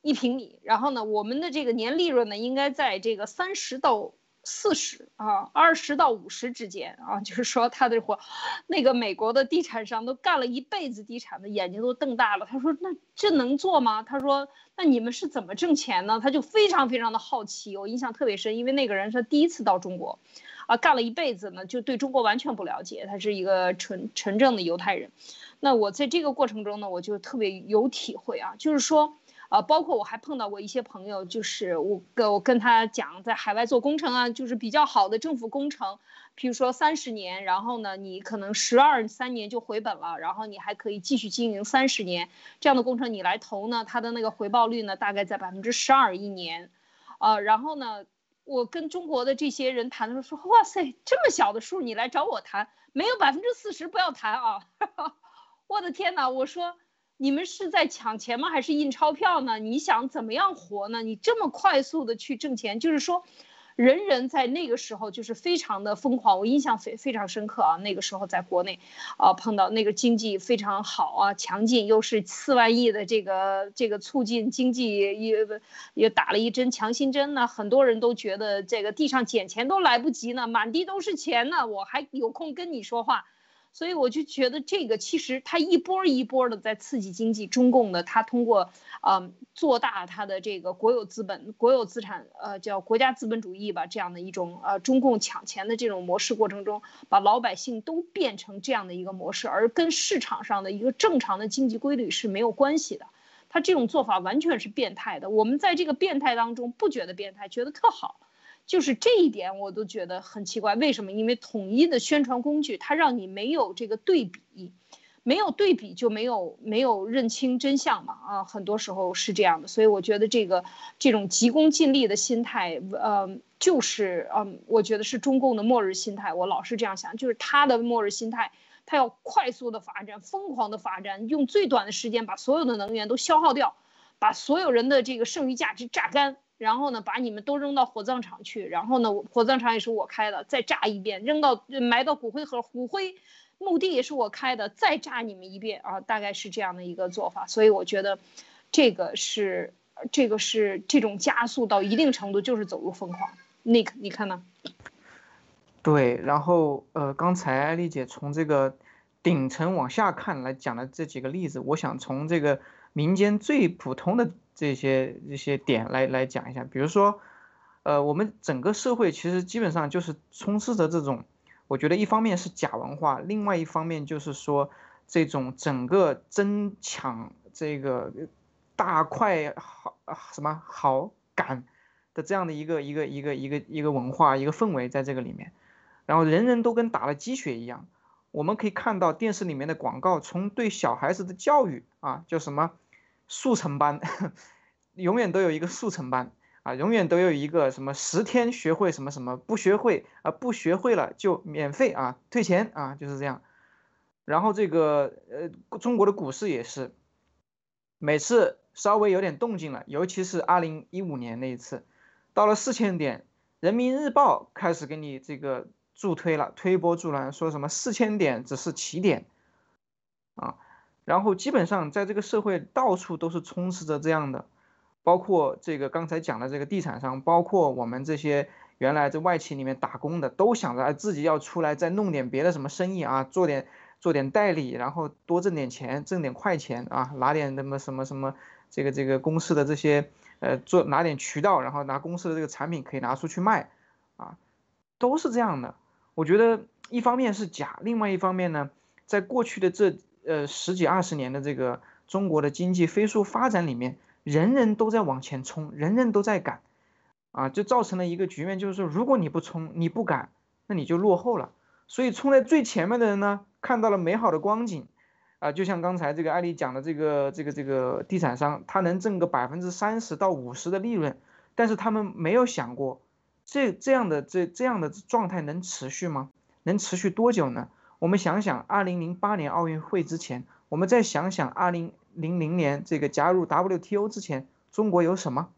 一平米。然后呢，我们的这个年利润呢，应该在这个三十到。四十啊，二十到五十之间啊，就是说他的活，那个美国的地产商都干了一辈子地产的，眼睛都瞪大了。他说：“那这能做吗？”他说：“那你们是怎么挣钱呢？”他就非常非常的好奇，我印象特别深，因为那个人是第一次到中国，啊，干了一辈子呢，就对中国完全不了解，他是一个纯纯正的犹太人。那我在这个过程中呢，我就特别有体会啊，就是说。啊，包括我还碰到过一些朋友，就是我跟我跟他讲，在海外做工程啊，就是比较好的政府工程，譬如说三十年，然后呢，你可能十二三年就回本了，然后你还可以继续经营三十年，这样的工程你来投呢，它的那个回报率呢，大概在百分之十二一年，啊，然后呢，我跟中国的这些人谈的时候说，哇塞，这么小的数你来找我谈，没有百分之四十不要谈啊，我的天哪，我说。你们是在抢钱吗？还是印钞票呢？你想怎么样活呢？你这么快速的去挣钱，就是说，人人在那个时候就是非常的疯狂。我印象非非常深刻啊，那个时候在国内，啊，碰到那个经济非常好啊，强劲，又是四万亿的这个这个促进经济也也打了一针强心针呢。很多人都觉得这个地上捡钱都来不及呢，满地都是钱呢，我还有空跟你说话。所以我就觉得这个其实它一波一波的在刺激经济，中共的它通过呃做大它的这个国有资本、国有资产，呃叫国家资本主义吧，这样的一种呃中共抢钱的这种模式过程中，把老百姓都变成这样的一个模式，而跟市场上的一个正常的经济规律是没有关系的。他这种做法完全是变态的。我们在这个变态当中不觉得变态，觉得特好。就是这一点，我都觉得很奇怪。为什么？因为统一的宣传工具，它让你没有这个对比，没有对比就没有没有认清真相嘛。啊，很多时候是这样的。所以我觉得这个这种急功近利的心态，呃，就是嗯，我觉得是中共的末日心态。我老是这样想，就是他的末日心态，他要快速的发展，疯狂的发展，用最短的时间把所有的能源都消耗掉，把所有人的这个剩余价值榨干。然后呢，把你们都扔到火葬场去，然后呢，火葬场也是我开的，再炸一遍，扔到埋到骨灰盒，骨灰墓地也是我开的，再炸你们一遍啊，大概是这样的一个做法。所以我觉得，这个是这个是这种加速到一定程度就是走入疯狂。Nick，你看呢？对，然后呃，刚才丽姐从这个顶层往下看来讲的这几个例子，我想从这个民间最普通的。这些这些点来来讲一下，比如说，呃，我们整个社会其实基本上就是充斥着这种，我觉得一方面是假文化，另外一方面就是说这种整个争抢这个大块好什么好感的这样的一个一个一个一个一个文化一个氛围在这个里面，然后人人都跟打了鸡血一样，我们可以看到电视里面的广告，从对小孩子的教育啊，叫什么？速成班，永远都有一个速成班啊，永远都有一个什么十天学会什么什么，不学会啊，不学会了就免费啊，退钱啊，就是这样。然后这个呃，中国的股市也是，每次稍微有点动静了，尤其是二零一五年那一次，到了四千点，人民日报开始给你这个助推了，推波助澜，说什么四千点只是起点啊。然后基本上在这个社会到处都是充斥着这样的，包括这个刚才讲的这个地产商，包括我们这些原来在外企里面打工的，都想着自己要出来再弄点别的什么生意啊，做点做点代理，然后多挣点钱，挣点快钱啊，拿点什么什么什么这个这个公司的这些呃做拿点渠道，然后拿公司的这个产品可以拿出去卖，啊，都是这样的。我觉得一方面是假，另外一方面呢，在过去的这。呃，十几二十年的这个中国的经济飞速发展里面，人人都在往前冲，人人都在赶，啊，就造成了一个局面，就是说，如果你不冲，你不赶，那你就落后了。所以冲在最前面的人呢，看到了美好的光景，啊，就像刚才这个艾丽讲的，这个这个这个地产商，他能挣个百分之三十到五十的利润，但是他们没有想过，这这样的这这样的状态能持续吗？能持续多久呢？我们想想，二零零八年奥运会之前，我们再想想二零零零年这个加入 WTO 之前，中国有什么？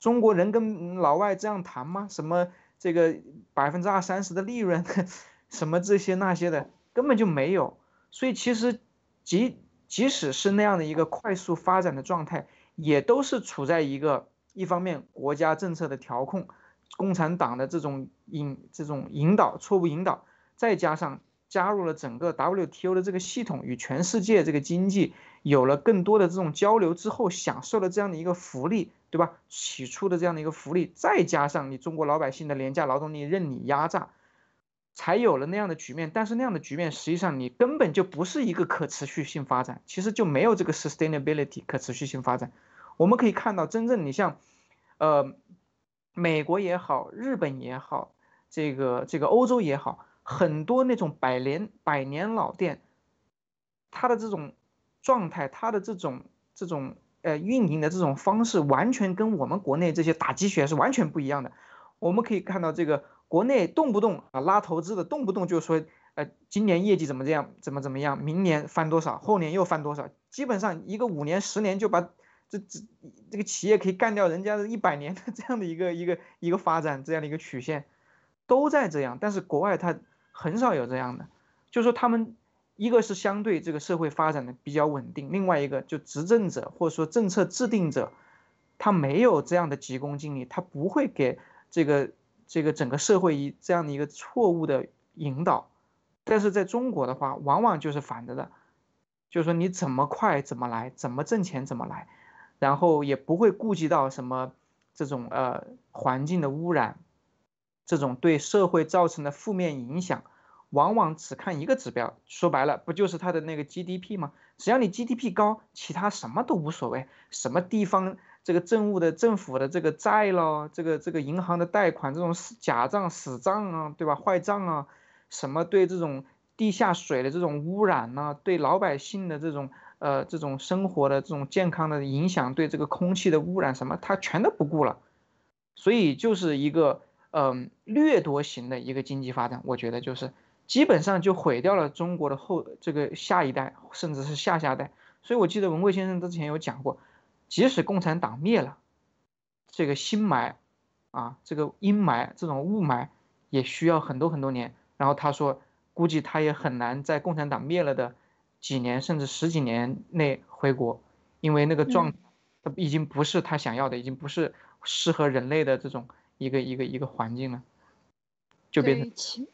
中国人跟老外这样谈吗？什么这个百分之二三十的利润，什么这些那些的，根本就没有。所以其实，即即使是那样的一个快速发展的状态，也都是处在一个一方面国家政策的调控，共产党的这种引这种引导错误引导，再加上。加入了整个 WTO 的这个系统，与全世界这个经济有了更多的这种交流之后，享受了这样的一个福利，对吧？起初的这样的一个福利，再加上你中国老百姓的廉价劳动力任你压榨，才有了那样的局面。但是那样的局面实际上你根本就不是一个可持续性发展，其实就没有这个 sustainability 可持续性发展。我们可以看到，真正你像，呃，美国也好，日本也好，这个这个欧洲也好，很多那种百年百年老店，它的这种状态，它的这种这种呃运营的这种方式，完全跟我们国内这些打鸡血是完全不一样的。我们可以看到，这个国内动不动啊拉投资的，动不动就说，呃，今年业绩怎么这样，怎么怎么样，明年翻多少，后年又翻多少，基本上一个五年十年就把。这这这个企业可以干掉人家的一百年的这样的一个一个一个发展这样的一个曲线，都在这样，但是国外它很少有这样的，就说他们一个是相对这个社会发展的比较稳定，另外一个就执政者或者说政策制定者，他没有这样的急功近利，他不会给这个这个整个社会一这样的一个错误的引导，但是在中国的话，往往就是反着的，就是说你怎么快怎么来，怎么挣钱怎么来。然后也不会顾及到什么这种呃环境的污染，这种对社会造成的负面影响，往往只看一个指标，说白了不就是它的那个 GDP 吗？只要你 GDP 高，其他什么都无所谓，什么地方这个政务的政府的这个债咯，这个这个银行的贷款这种假账死账啊，对吧？坏账啊，什么对这种地下水的这种污染呢？对老百姓的这种。呃，这种生活的这种健康的影响，对这个空气的污染什么，他全都不顾了，所以就是一个嗯掠夺型的一个经济发展，我觉得就是基本上就毁掉了中国的后这个下一代，甚至是下下代。所以我记得文贵先生之前有讲过，即使共产党灭了，这个新霾啊，这个阴霾这种雾霾也需要很多很多年。然后他说，估计他也很难在共产党灭了的。几年甚至十几年内回国，因为那个状，已经不是他想要的，已经不是适合人类的这种一个一个一个环境了，就变成。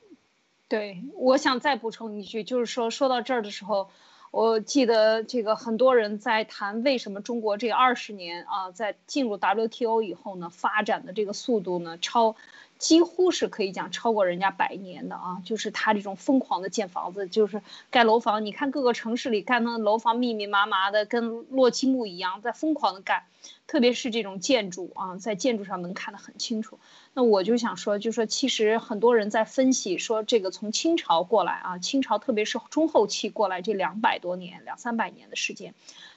对，我想再补充一句，就是说说到这儿的时候，我记得这个很多人在谈为什么中国这二十年啊，在进入 WTO 以后呢，发展的这个速度呢超。几乎是可以讲超过人家百年的啊，就是他这种疯狂的建房子，就是盖楼房。你看各个城市里盖那楼房密密麻麻的，跟落积木一样，在疯狂的盖。特别是这种建筑啊，在建筑上能看得很清楚。那我就想说，就说其实很多人在分析说，这个从清朝过来啊，清朝特别是中后期过来这两百多年、两三百年的时间。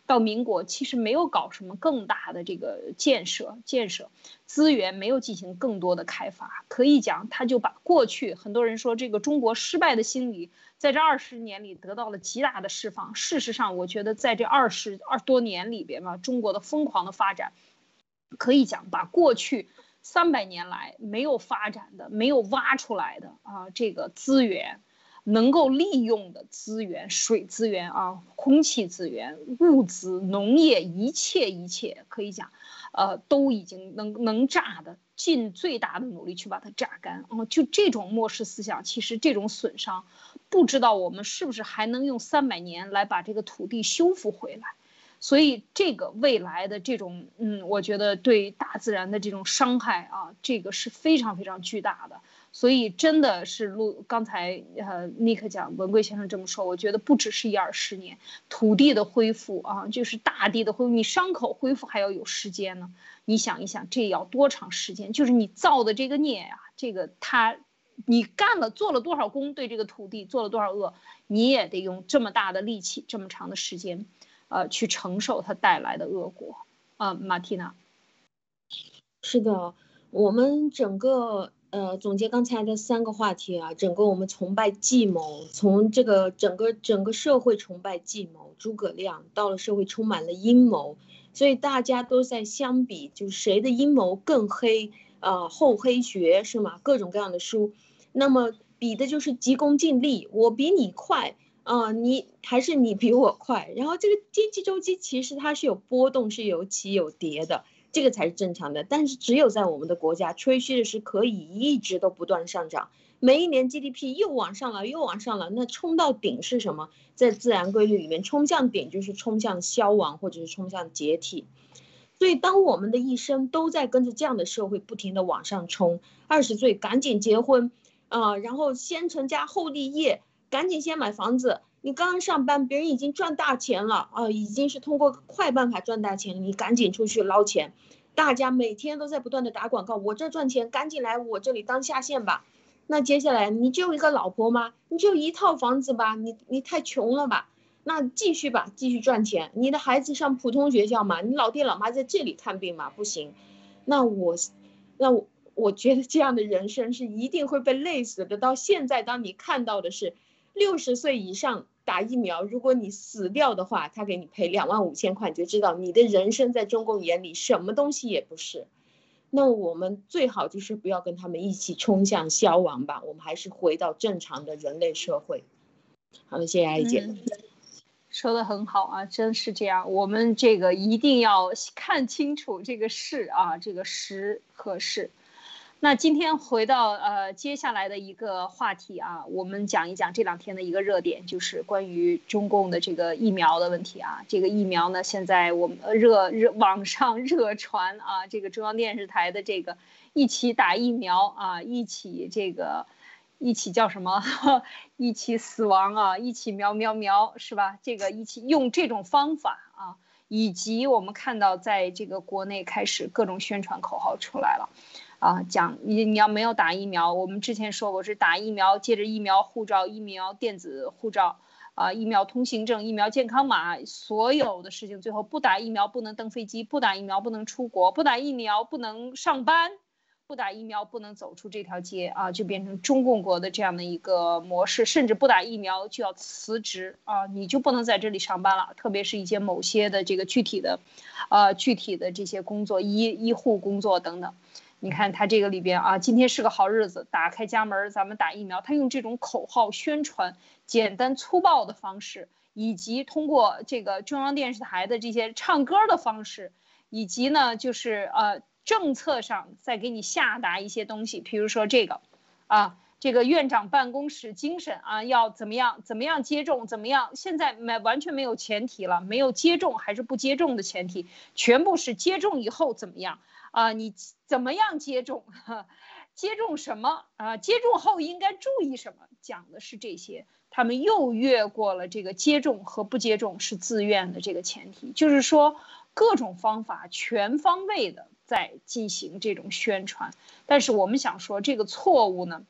到民国其实没有搞什么更大的这个建设，建设资源没有进行更多的开发，可以讲他就把过去很多人说这个中国失败的心理，在这二十年里得到了极大的释放。事实上，我觉得在这二十二多年里边嘛，中国的疯狂的发展，可以讲把过去三百年来没有发展的、没有挖出来的啊这个资源。能够利用的资源，水资源啊，空气资源、物资、农业，一切一切可以讲，呃，都已经能能榨的，尽最大的努力去把它榨干。哦，就这种漠视思想，其实这种损伤，不知道我们是不是还能用三百年来把这个土地修复回来。所以这个未来的这种，嗯，我觉得对大自然的这种伤害啊，这个是非常非常巨大的。所以真的是陆刚才呃尼克讲文贵先生这么说，我觉得不只是一二十年，土地的恢复啊，就是大地的恢复，你伤口恢复还要有时间呢。你想一想，这要多长时间？就是你造的这个孽呀，这个他，你干了做了多少功，对这个土地做了多少恶，你也得用这么大的力气，这么长的时间，呃，去承受它带来的恶果啊，马蒂娜。是的，我们整个。呃，总结刚才的三个话题啊，整个我们崇拜计谋，从这个整个整个社会崇拜计谋，诸葛亮到了社会充满了阴谋，所以大家都在相比，就是谁的阴谋更黑啊？厚黑学是吗？各种各样的书，那么比的就是急功近利，我比你快啊，你还是你比我快，然后这个经济周期其实它是有波动，是有起有跌的。这个才是正常的，但是只有在我们的国家，吹嘘的是可以一直都不断上涨，每一年 GDP 又往上了，又往上了。那冲到顶是什么？在自然规律里面，冲向顶就是冲向消亡或者是冲向解体。所以，当我们的一生都在跟着这样的社会不停的往上冲，二十岁赶紧结婚，啊，然后先成家后立业，赶紧先买房子。你刚刚上班，别人已经赚大钱了啊，已经是通过快办法赚大钱，你赶紧出去捞钱。大家每天都在不断的打广告，我这赚钱，赶紧来我这里当下线吧。那接下来你只有一个老婆吗？你只有一套房子吧？你你太穷了吧？那继续吧，继续赚钱。你的孩子上普通学校吗？你老爹老妈在这里看病吗？不行。那我，那我我觉得这样的人生是一定会被累死的。到现在，当你看到的是六十岁以上打疫苗，如果你死掉的话，他给你赔两万五千块，你就知道你的人生在中共眼里什么东西也不是。那我们最好就是不要跟他们一起冲向消亡吧，我们还是回到正常的人类社会。好的，谢谢艾姐。说的很好啊，真是这样。我们这个一定要看清楚这个事啊，这个时和事。那今天回到呃接下来的一个话题啊，我们讲一讲这两天的一个热点，就是关于中共的这个疫苗的问题啊。这个疫苗呢，现在我们热热网上 热传啊，这个中央电视台的这个一起打疫苗啊，一起这个。一起叫什么？一起死亡啊！一起苗苗苗，是吧？这个一起用这种方法啊，以及我们看到在这个国内开始各种宣传口号出来了，啊，讲你你要没有打疫苗，我们之前说过是打疫苗，接着疫苗护照、疫苗电子护照啊、疫苗通行证、疫苗健康码，所有的事情最后不打疫苗不能登飞机，不打疫苗不能出国，不打疫苗不能上班。不打疫苗不能走出这条街啊，就变成中共国的这样的一个模式，甚至不打疫苗就要辞职啊，你就不能在这里上班了。特别是一些某些的这个具体的，呃，具体的这些工作，医医护工作等等。你看他这个里边啊，今天是个好日子，打开家门，咱们打疫苗。他用这种口号宣传，简单粗暴的方式，以及通过这个中央电视台的这些唱歌的方式，以及呢，就是呃。政策上再给你下达一些东西，比如说这个，啊，这个院长办公室精神啊，要怎么样怎么样接种，怎么样？现在没完全没有前提了，没有接种还是不接种的前提，全部是接种以后怎么样啊？你怎么样接种？接种什么啊？接种后应该注意什么？讲的是这些，他们又越过了这个接种和不接种是自愿的这个前提，就是说各种方法全方位的。在进行这种宣传，但是我们想说这个错误呢，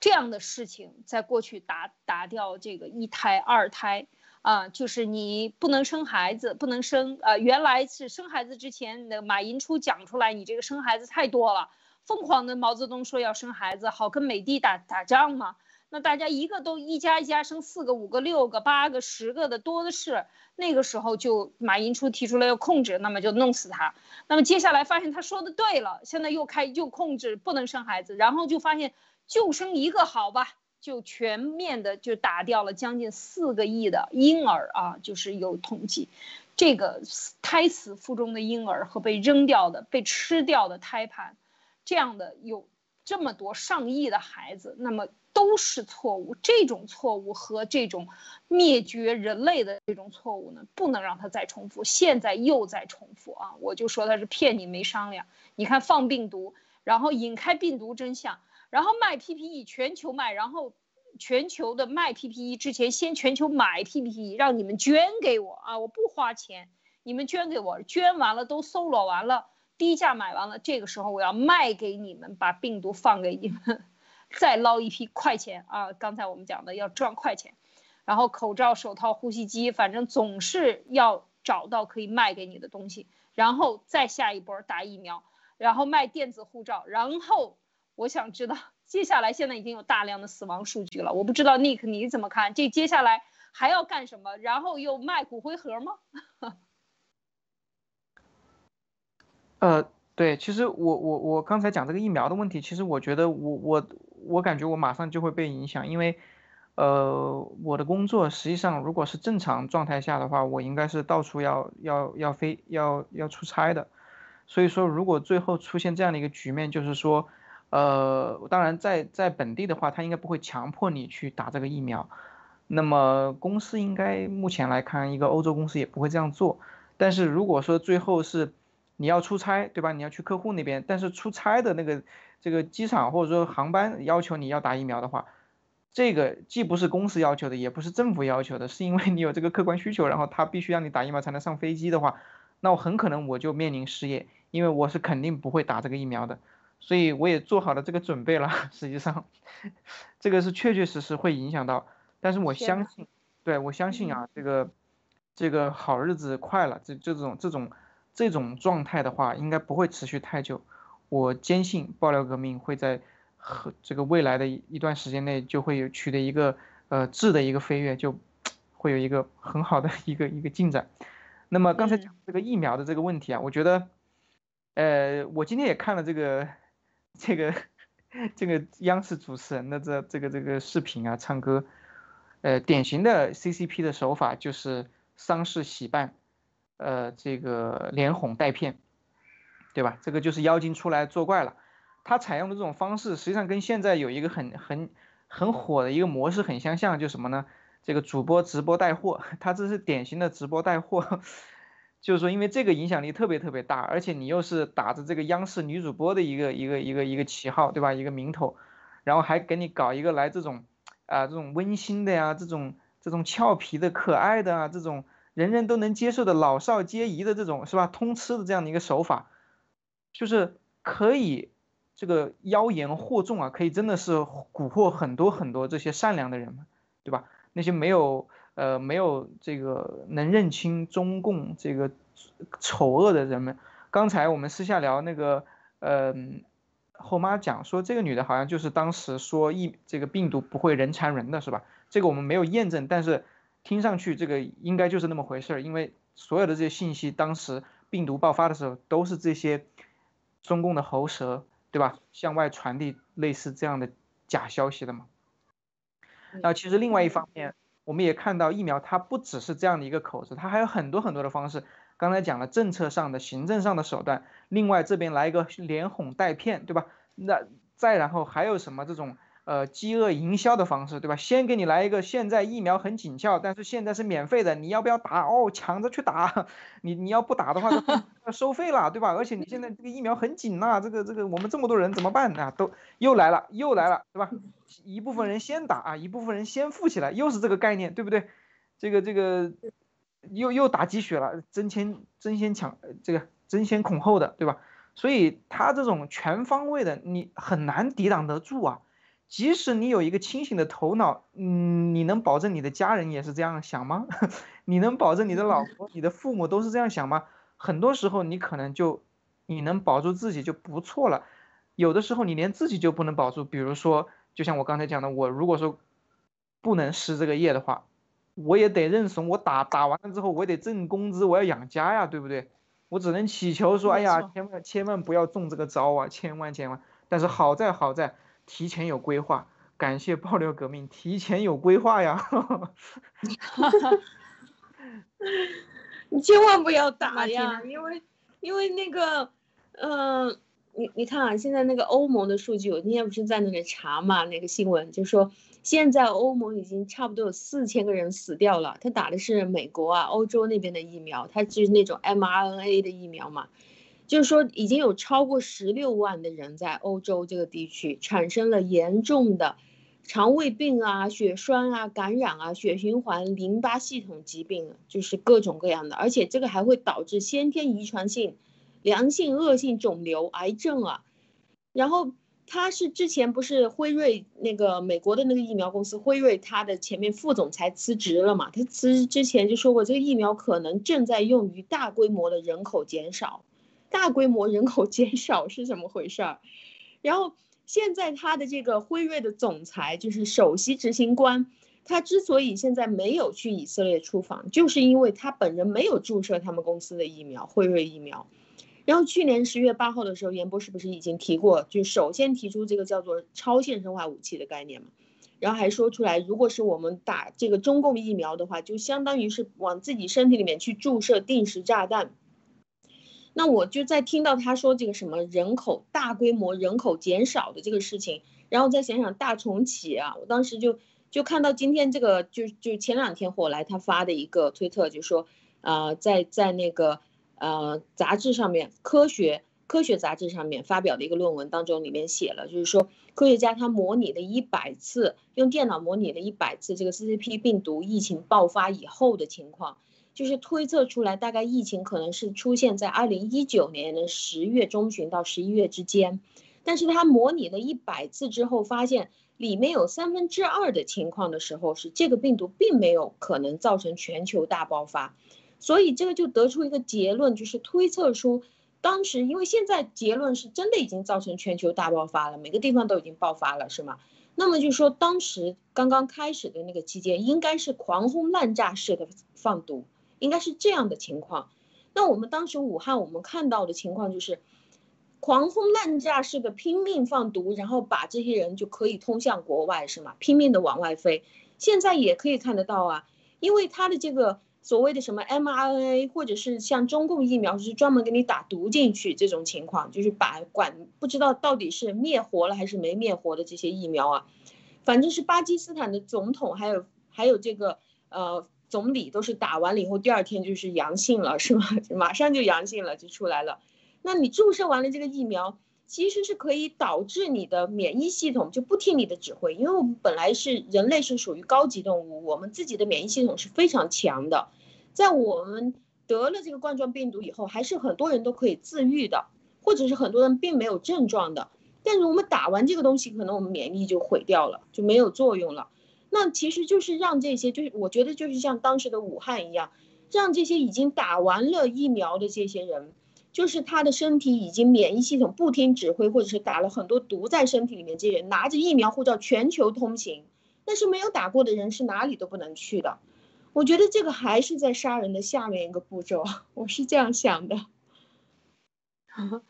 这样的事情在过去打打掉这个一胎二胎啊，就是你不能生孩子，不能生呃，原来是生孩子之前，那马寅初讲出来，你这个生孩子太多了，疯狂的毛泽东说要生孩子，好跟美帝打打仗嘛。那大家一个都一家一家生四个五个六个八个十个的多的是，那个时候就马寅初提出来要控制，那么就弄死他。那么接下来发现他说的对了，现在又开又控制不能生孩子，然后就发现就生一个好吧，就全面的就打掉了将近四个亿的婴儿啊，就是有统计，这个胎死腹中的婴儿和被扔掉的被吃掉的胎盘，这样的有这么多上亿的孩子，那么。都是错误，这种错误和这种灭绝人类的这种错误呢，不能让它再重复。现在又在重复啊！我就说他是骗你没商量。你看放病毒，然后引开病毒真相，然后卖 PPE，全球卖，然后全球的卖 PPE 之前先全球买 PPE，让你们捐给我啊！我不花钱，你们捐给我，捐完了都搜罗完了，低价买完了，这个时候我要卖给你们，把病毒放给你们。再捞一批快钱啊！刚才我们讲的要赚快钱，然后口罩、手套、呼吸机，反正总是要找到可以卖给你的东西，然后再下一波打疫苗，然后卖电子护照，然后我想知道接下来现在已经有大量的死亡数据了，我不知道 Nick 你怎么看？这接下来还要干什么？然后又卖骨灰盒吗？呃，对，其实我我我刚才讲这个疫苗的问题，其实我觉得我我。我感觉我马上就会被影响，因为，呃，我的工作实际上如果是正常状态下的话，我应该是到处要要要飞要要出差的，所以说如果最后出现这样的一个局面，就是说，呃，当然在在本地的话，他应该不会强迫你去打这个疫苗，那么公司应该目前来看，一个欧洲公司也不会这样做，但是如果说最后是你要出差，对吧？你要去客户那边，但是出差的那个。这个机场或者说航班要求你要打疫苗的话，这个既不是公司要求的，也不是政府要求的，是因为你有这个客观需求，然后他必须让你打疫苗才能上飞机的话，那我很可能我就面临失业，因为我是肯定不会打这个疫苗的，所以我也做好了这个准备了。实际上，这个是确确实实会影响到，但是我相信，对我相信啊，这个这个好日子快了，这这种这种这种状态的话，应该不会持续太久。我坚信爆料革命会在。和这个未来的一段时间内就会有取得一个呃质的一个飞跃，就 会有一个很好的一个一个进展。那么刚才讲这个疫苗的这个问题啊，我觉得，呃，我今天也看了这个这个这个央视主持人的这这个这个视频啊，唱歌，呃，典型的 CCP 的手法就是丧事喜办，呃，这个连哄带骗，对吧？这个就是妖精出来作怪了。他采用的这种方式，实际上跟现在有一个很很很火的一个模式很相像，就什么呢？这个主播直播带货，他这是典型的直播带货，就是说，因为这个影响力特别特别大，而且你又是打着这个央视女主播的一个一个一个一个旗号，对吧？一个名头，然后还给你搞一个来这种啊这种温馨的呀，这种这种俏皮的可爱的啊，这种人人都能接受的老少皆宜的这种是吧？通吃的这样的一个手法，就是可以。这个妖言惑众啊，可以真的是蛊惑很多很多这些善良的人们，对吧？那些没有呃没有这个能认清中共这个丑恶的人们。刚才我们私下聊那个，嗯，后妈讲说这个女的好像就是当时说疫这个病毒不会人传人的是吧？这个我们没有验证，但是听上去这个应该就是那么回事儿，因为所有的这些信息，当时病毒爆发的时候都是这些中共的喉舌。对吧？向外传递类似这样的假消息的嘛？那其实另外一方面，我们也看到疫苗它不只是这样的一个口子，它还有很多很多的方式。刚才讲了政策上的、行政上的手段，另外这边来一个连哄带骗，对吧？那再然后还有什么这种？呃，饥饿营销的方式，对吧？先给你来一个，现在疫苗很紧俏，但是现在是免费的，你要不要打？哦，抢着去打，你你要不打的话要 收费了，对吧？而且你现在这个疫苗很紧呐，这个这个我们这么多人怎么办啊？都又来了，又来了，对吧？一部分人先打啊，一部分人先富起来，又是这个概念，对不对？这个这个又又打鸡血了，争先争先抢，这个争先恐后的，对吧？所以他这种全方位的，你很难抵挡得住啊。即使你有一个清醒的头脑，嗯，你能保证你的家人也是这样想吗？你能保证你的老婆、你的父母都是这样想吗？很多时候你可能就，你能保住自己就不错了。有的时候你连自己就不能保住，比如说，就像我刚才讲的，我如果说不能失这个业的话，我也得认怂。我打打完了之后，我也得挣工资，我要养家呀，对不对？我只能祈求说，哎呀，千万千万不要中这个招啊，千万千万。但是好在好在。提前有规划，感谢爆料革命，提前有规划呀！你千万不要打呀，因为因为那个，嗯，你你看啊，现在那个欧盟的数据，我今天不是在那里查嘛，那个新闻就说，现在欧盟已经差不多有四千个人死掉了，他打的是美国啊、欧洲那边的疫苗，他就是那种 mRNA 的疫苗嘛。就是说，已经有超过十六万的人在欧洲这个地区产生了严重的肠胃病啊、血栓啊、感染啊、血循环、淋巴系统疾病，就是各种各样的，而且这个还会导致先天遗传性良性恶性肿瘤、癌症啊。然后他是之前不是辉瑞那个美国的那个疫苗公司辉瑞，他的前面副总裁辞职了嘛？他辞职之前就说过，这个疫苗可能正在用于大规模的人口减少。大规模人口减少是怎么回事儿？然后现在他的这个辉瑞的总裁就是首席执行官，他之所以现在没有去以色列出访，就是因为他本人没有注射他们公司的疫苗辉瑞疫苗。然后去年十月八号的时候，严博士不是已经提过，就首先提出这个叫做超现生化武器的概念嘛？然后还说出来，如果是我们打这个中共疫苗的话，就相当于是往自己身体里面去注射定时炸弹。那我就在听到他说这个什么人口大规模人口减少的这个事情，然后再想想大重启啊，我当时就就看到今天这个就就前两天火来他发的一个推特，就说，呃，在在那个呃杂志上面，科学科学杂志上面发表的一个论文当中，里面写了，就是说科学家他模拟了一百次，用电脑模拟了一百次这个 CCP 病毒疫情爆发以后的情况，就是推测出来大概疫情可能是出现在二零一九年的十月中旬到十一月之间，但是他模拟了一百次之后，发现里面有三分之二的情况的时候是这个病毒并没有可能造成全球大爆发，所以这个就得出一个结论，就是推测出。当时，因为现在结论是真的已经造成全球大爆发了，每个地方都已经爆发了，是吗？那么就说当时刚刚开始的那个期间，应该是狂轰滥炸式的放毒，应该是这样的情况。那我们当时武汉，我们看到的情况就是狂轰滥炸式的拼命放毒，然后把这些人就可以通向国外，是吗？拼命的往外飞。现在也可以看得到啊，因为他的这个。所谓的什么 mRNA，或者是像中共疫苗，就是专门给你打毒进去这种情况，就是把管不知道到底是灭活了还是没灭活的这些疫苗啊，反正是巴基斯坦的总统还有还有这个呃总理都是打完了以后第二天就是阳性了是吗？马上就阳性了就出来了，那你注射完了这个疫苗。其实是可以导致你的免疫系统就不听你的指挥，因为我们本来是人类是属于高级动物，我们自己的免疫系统是非常强的，在我们得了这个冠状病毒以后，还是很多人都可以自愈的，或者是很多人并没有症状的，但是我们打完这个东西，可能我们免疫就毁掉了，就没有作用了。那其实就是让这些，就是我觉得就是像当时的武汉一样，让这些已经打完了疫苗的这些人。就是他的身体已经免疫系统不听指挥，或者是打了很多毒在身体里面，这些人拿着疫苗护照全球通行，但是没有打过的人是哪里都不能去的。我觉得这个还是在杀人的下面一个步骤，我是这样想的。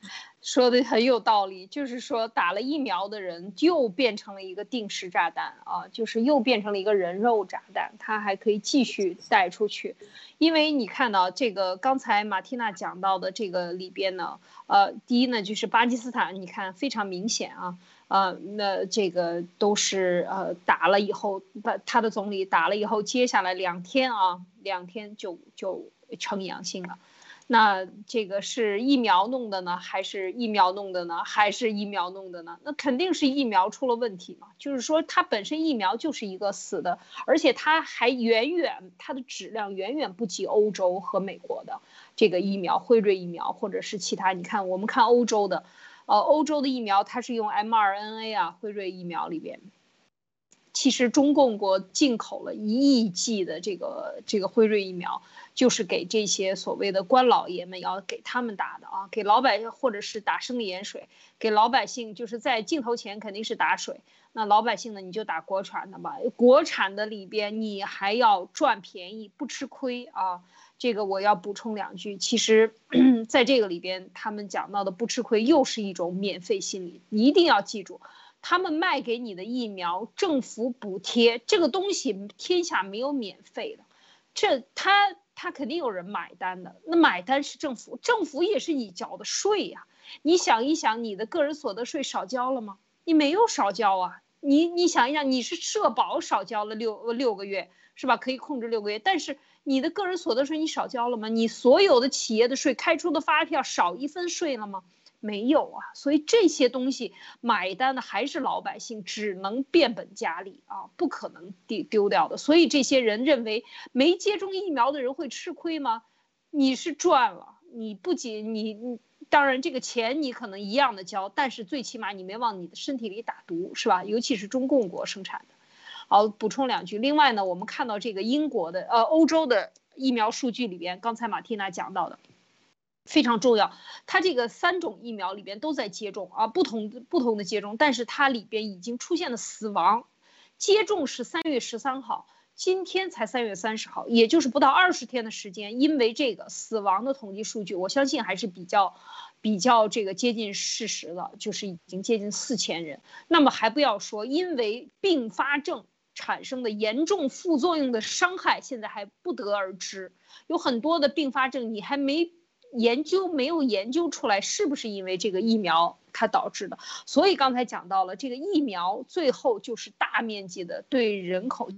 说的很有道理，就是说打了疫苗的人就变成了一个定时炸弹啊，就是又变成了一个人肉炸弹，他还可以继续带出去。因为你看到这个刚才马蒂娜讲到的这个里边呢，呃，第一呢就是巴基斯坦，你看非常明显啊，呃，那这个都是呃打了以后，他他的总理打了以后，接下来两天啊，两天就就呈阳性了。那这个是疫苗弄的呢，还是疫苗弄的呢？还是疫苗弄的呢？那肯定是疫苗出了问题嘛。就是说，它本身疫苗就是一个死的，而且它还远远它的质量远远不及欧洲和美国的这个疫苗，辉瑞疫苗或者是其他。你看，我们看欧洲的，呃，欧洲的疫苗它是用 mRNA 啊，辉瑞疫苗里边。其实中共国进口了一亿剂的这个这个辉瑞疫苗，就是给这些所谓的官老爷们要给他们打的啊，给老百姓或者是打生理盐水，给老百姓就是在镜头前肯定是打水，那老百姓呢你就打国产的吧，国产的里边你还要赚便宜不吃亏啊，这个我要补充两句，其实 在这个里边他们讲到的不吃亏又是一种免费心理，一定要记住。他们卖给你的疫苗，政府补贴这个东西，天下没有免费的，这他他肯定有人买单的。那买单是政府，政府也是你交的税呀。你想一想，你的个人所得税少交了吗？你没有少交啊。你你想一想，你是社保少交了六六个月，是吧？可以控制六个月，但是你的个人所得税你少交了吗？你所有的企业的税开出的发票少一分税了吗？没有啊，所以这些东西买单的还是老百姓，只能变本加厉啊，不可能丢丢掉的。所以这些人认为没接种疫苗的人会吃亏吗？你是赚了，你不仅你你当然这个钱你可能一样的交，但是最起码你没往你的身体里打毒，是吧？尤其是中共国生产的。好，补充两句。另外呢，我们看到这个英国的呃欧洲的疫苗数据里边，刚才马蒂娜讲到的。非常重要，它这个三种疫苗里边都在接种啊，不同不同的接种，但是它里边已经出现了死亡。接种是三月十三号，今天才三月三十号，也就是不到二十天的时间。因为这个死亡的统计数据，我相信还是比较比较这个接近事实的，就是已经接近四千人。那么还不要说，因为并发症产生的严重副作用的伤害，现在还不得而知，有很多的并发症你还没。研究没有研究出来是不是因为这个疫苗它导致的，所以刚才讲到了这个疫苗最后就是大面积的对人口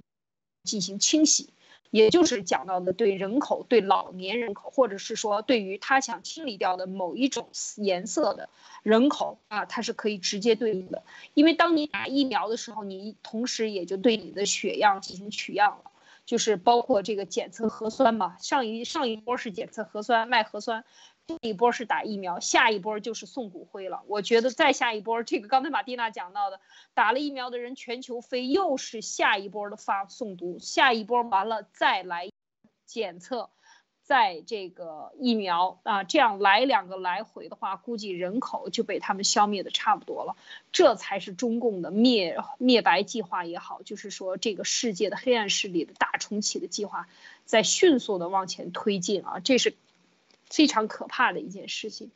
进行清洗，也就是讲到的对人口、对老年人口，或者是说对于他想清理掉的某一种颜色的人口啊，它是可以直接对应的。因为当你打疫苗的时候，你同时也就对你的血样进行取样了，就是包括这个检测核酸嘛。上一上一波是检测核酸卖核酸。这一波是打疫苗，下一波就是送骨灰了。我觉得再下一波，这个刚才马蒂娜讲到的，打了疫苗的人全球飞，又是下一波的发送毒，下一波完了再来检测，在这个疫苗啊，这样来两个来回的话，估计人口就被他们消灭的差不多了。这才是中共的灭灭白计划也好，就是说这个世界的黑暗势力的大重启的计划，在迅速的往前推进啊，这是。非常可怕的一件事情，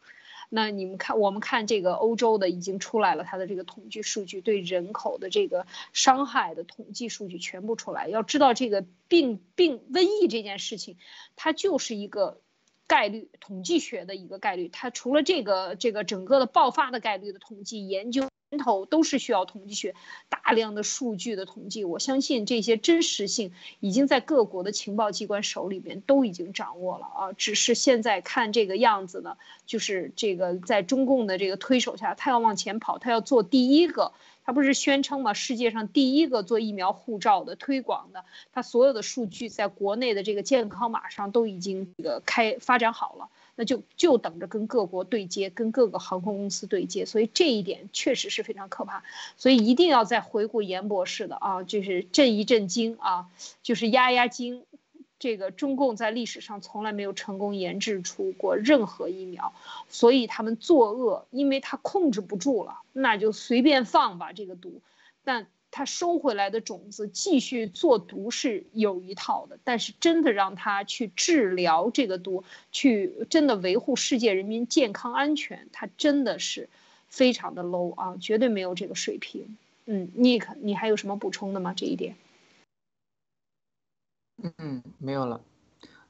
那你们看，我们看这个欧洲的已经出来了，它的这个统计数据对人口的这个伤害的统计数据全部出来。要知道这个病病瘟疫这件事情，它就是一个概率统计学的一个概率，它除了这个这个整个的爆发的概率的统计研究。头都是需要统计学大量的数据的统计，我相信这些真实性已经在各国的情报机关手里边都已经掌握了啊，只是现在看这个样子呢，就是这个在中共的这个推手下，他要往前跑，他要做第一个，他不是宣称嘛，世界上第一个做疫苗护照的推广的，他所有的数据在国内的这个健康码上都已经这个开发展好了。那就就等着跟各国对接，跟各个航空公司对接，所以这一点确实是非常可怕，所以一定要再回顾严博士的啊，就是震一震惊啊，就是压压惊。这个中共在历史上从来没有成功研制出过任何疫苗，所以他们作恶，因为他控制不住了，那就随便放吧这个毒，但。他收回来的种子继续做毒是有一套的，但是真的让他去治疗这个毒，去真的维护世界人民健康安全，他真的是非常的 low 啊，绝对没有这个水平。嗯，Nick，你还有什么补充的吗？这一点？嗯，没有了。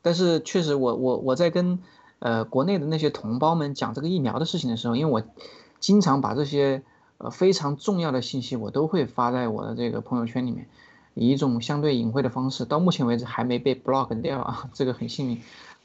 但是确实，我我我在跟呃国内的那些同胞们讲这个疫苗的事情的时候，因为我经常把这些。呃，非常重要的信息我都会发在我的这个朋友圈里面，以一种相对隐晦的方式，到目前为止还没被 block 掉啊，这个很幸运。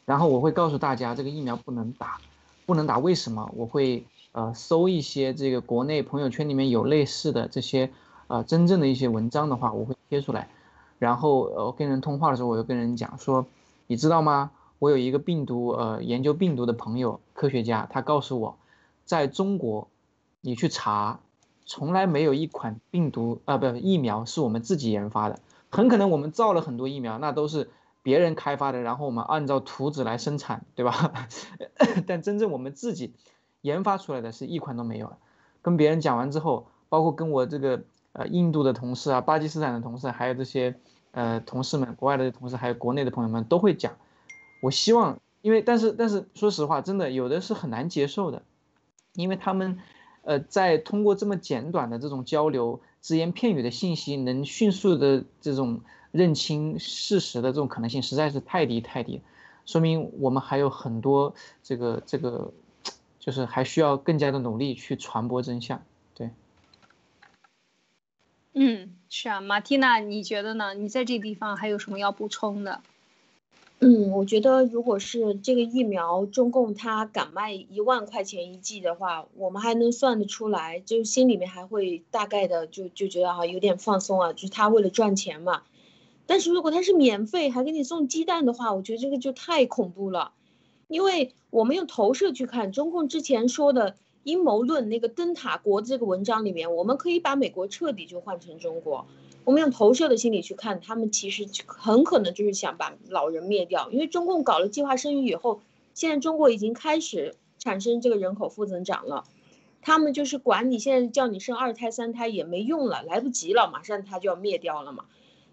然后我会告诉大家，这个疫苗不能打，不能打，为什么？我会呃搜一些这个国内朋友圈里面有类似的这些呃真正的一些文章的话，我会贴出来。然后呃跟人通话的时候，我就跟人讲说，你知道吗？我有一个病毒呃研究病毒的朋友，科学家，他告诉我，在中国，你去查。从来没有一款病毒啊，不，疫苗是我们自己研发的。很可能我们造了很多疫苗，那都是别人开发的，然后我们按照图纸来生产，对吧？但真正我们自己研发出来的是一款都没有。跟别人讲完之后，包括跟我这个呃印度的同事啊、巴基斯坦的同事，还有这些呃同事们、国外的同事，还有国内的朋友们都会讲。我希望，因为但是但是说实话，真的有的是很难接受的，因为他们。呃，在通过这么简短的这种交流，只言片语的信息，能迅速的这种认清事实的这种可能性，实在是太低太低，说明我们还有很多这个这个，就是还需要更加的努力去传播真相。对，嗯，是啊，马蒂娜，你觉得呢？你在这地方还有什么要补充的？嗯，我觉得如果是这个疫苗，中共他敢卖一万块钱一剂的话，我们还能算得出来，就心里面还会大概的就就觉得哈有点放松啊，就是他为了赚钱嘛。但是如果他是免费还给你送鸡蛋的话，我觉得这个就太恐怖了，因为我们用投射去看中共之前说的阴谋论那个灯塔国这个文章里面，我们可以把美国彻底就换成中国。我们用投射的心理去看，他们其实很可能就是想把老人灭掉，因为中共搞了计划生育以后，现在中国已经开始产生这个人口负增长了，他们就是管你现在叫你生二胎三胎也没用了，来不及了，马上他就要灭掉了嘛。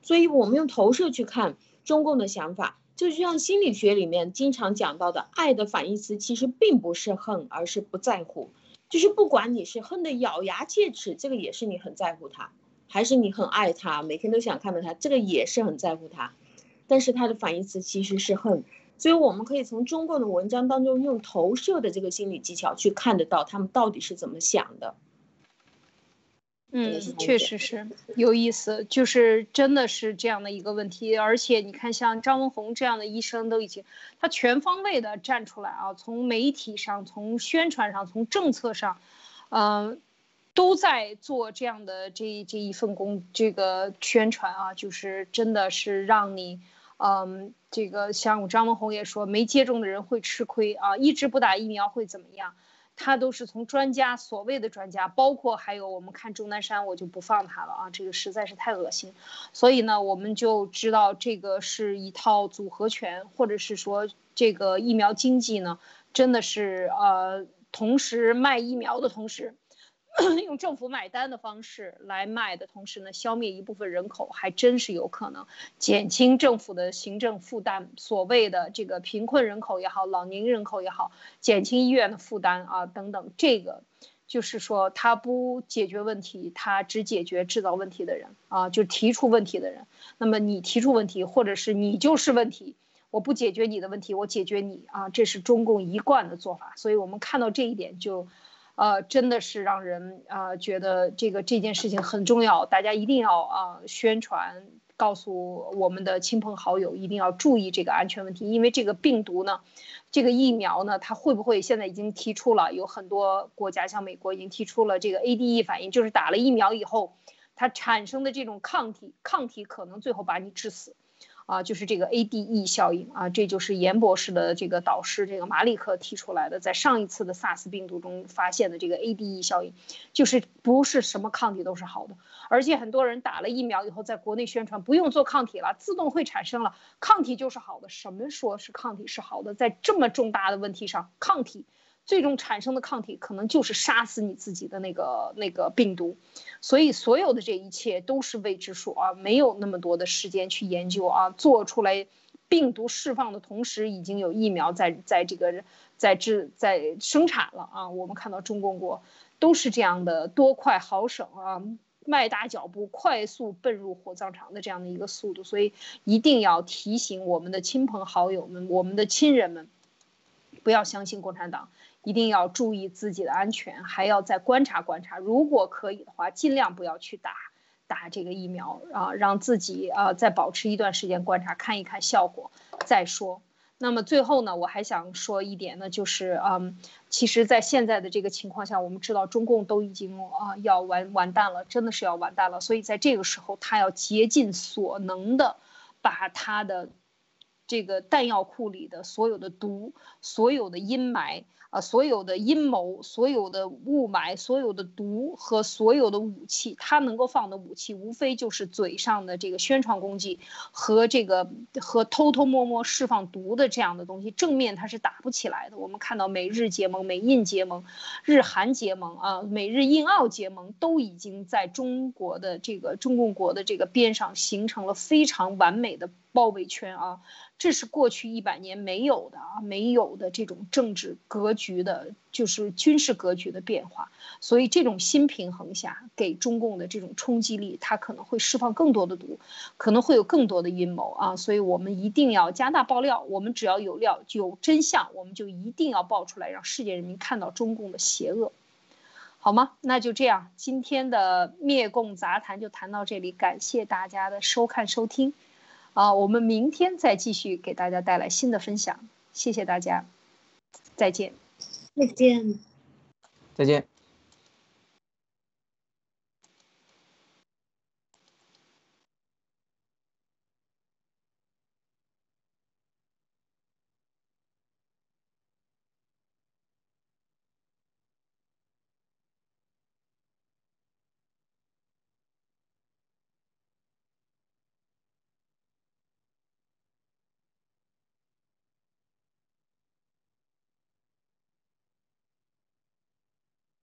所以我们用投射去看中共的想法，就像心理学里面经常讲到的，爱的反义词其实并不是恨，而是不在乎，就是不管你是恨得咬牙切齿，这个也是你很在乎他。还是你很爱他，每天都想看到他，这个也是很在乎他，但是他的反义词其实是恨，所以我们可以从中共的文章当中用投射的这个心理技巧去看得到他们到底是怎么想的。嗯，确实是有意思，就是真的是这样的一个问题。而且你看，像张文宏这样的医生都已经，他全方位的站出来啊，从媒体上、从宣传上、从政策上，嗯，都在做这样的这这一份工，这个宣传啊，就是真的是让你，嗯，这个像张文宏也说，没接种的人会吃亏啊，一直不打疫苗会怎么样？他都是从专家所谓的专家，包括还有我们看钟南山，我就不放他了啊，这个实在是太恶心。所以呢，我们就知道这个是一套组合拳，或者是说这个疫苗经济呢，真的是呃，同时卖疫苗的同时。用政府买单的方式来卖的同时呢，消灭一部分人口还真是有可能，减轻政府的行政负担。所谓的这个贫困人口也好，老年人口也好，减轻医院的负担啊等等，这个就是说他不解决问题，他只解决制造问题的人啊，就提出问题的人。那么你提出问题，或者是你就是问题，我不解决你的问题，我解决你啊，这是中共一贯的做法。所以我们看到这一点就。呃，真的是让人啊觉得这个这件事情很重要，大家一定要啊宣传，告诉我们的亲朋好友，一定要注意这个安全问题。因为这个病毒呢，这个疫苗呢，它会不会现在已经提出了？有很多国家像美国已经提出了这个 ADE 反应，就是打了疫苗以后，它产生的这种抗体，抗体可能最后把你致死。啊，就是这个 ADE 效应啊，这就是严博士的这个导师这个马里克提出来的，在上一次的 SARS 病毒中发现的这个 ADE 效应，就是不是什么抗体都是好的，而且很多人打了疫苗以后，在国内宣传不用做抗体了，自动会产生了抗体就是好的，什么说是抗体是好的，在这么重大的问题上，抗体。最终产生的抗体可能就是杀死你自己的那个那个病毒，所以所有的这一切都是未知数啊，没有那么多的时间去研究啊，做出来病毒释放的同时，已经有疫苗在在这个在制在生产了啊。我们看到中共国都是这样的多快好省啊，迈大脚步快速奔入火葬场的这样的一个速度，所以一定要提醒我们的亲朋好友们，我们的亲人们，不要相信共产党。一定要注意自己的安全，还要再观察观察。如果可以的话，尽量不要去打打这个疫苗啊，让自己啊再保持一段时间观察，看一看效果再说。那么最后呢，我还想说一点呢，就是嗯，其实，在现在的这个情况下，我们知道中共都已经啊要完完蛋了，真的是要完蛋了。所以在这个时候，他要竭尽所能的把他的这个弹药库里的所有的毒、所有的阴霾。啊，所有的阴谋，所有的雾霾，所有的毒和所有的武器，他能够放的武器，无非就是嘴上的这个宣传攻击和这个和偷偷摸摸释放毒的这样的东西，正面他是打不起来的。我们看到美日结盟、美印结盟、日韩结盟啊，美日印澳结盟都已经在中国的这个中共国的这个边上形成了非常完美的包围圈啊。这是过去一百年没有的啊，没有的这种政治格局的，就是军事格局的变化。所以这种新平衡下，给中共的这种冲击力，它可能会释放更多的毒，可能会有更多的阴谋啊。所以我们一定要加大爆料。我们只要有料、有真相，我们就一定要爆出来，让世界人民看到中共的邪恶，好吗？那就这样，今天的灭共杂谈就谈到这里，感谢大家的收看收听。啊，我们明天再继续给大家带来新的分享，谢谢大家，再见，再见，再见。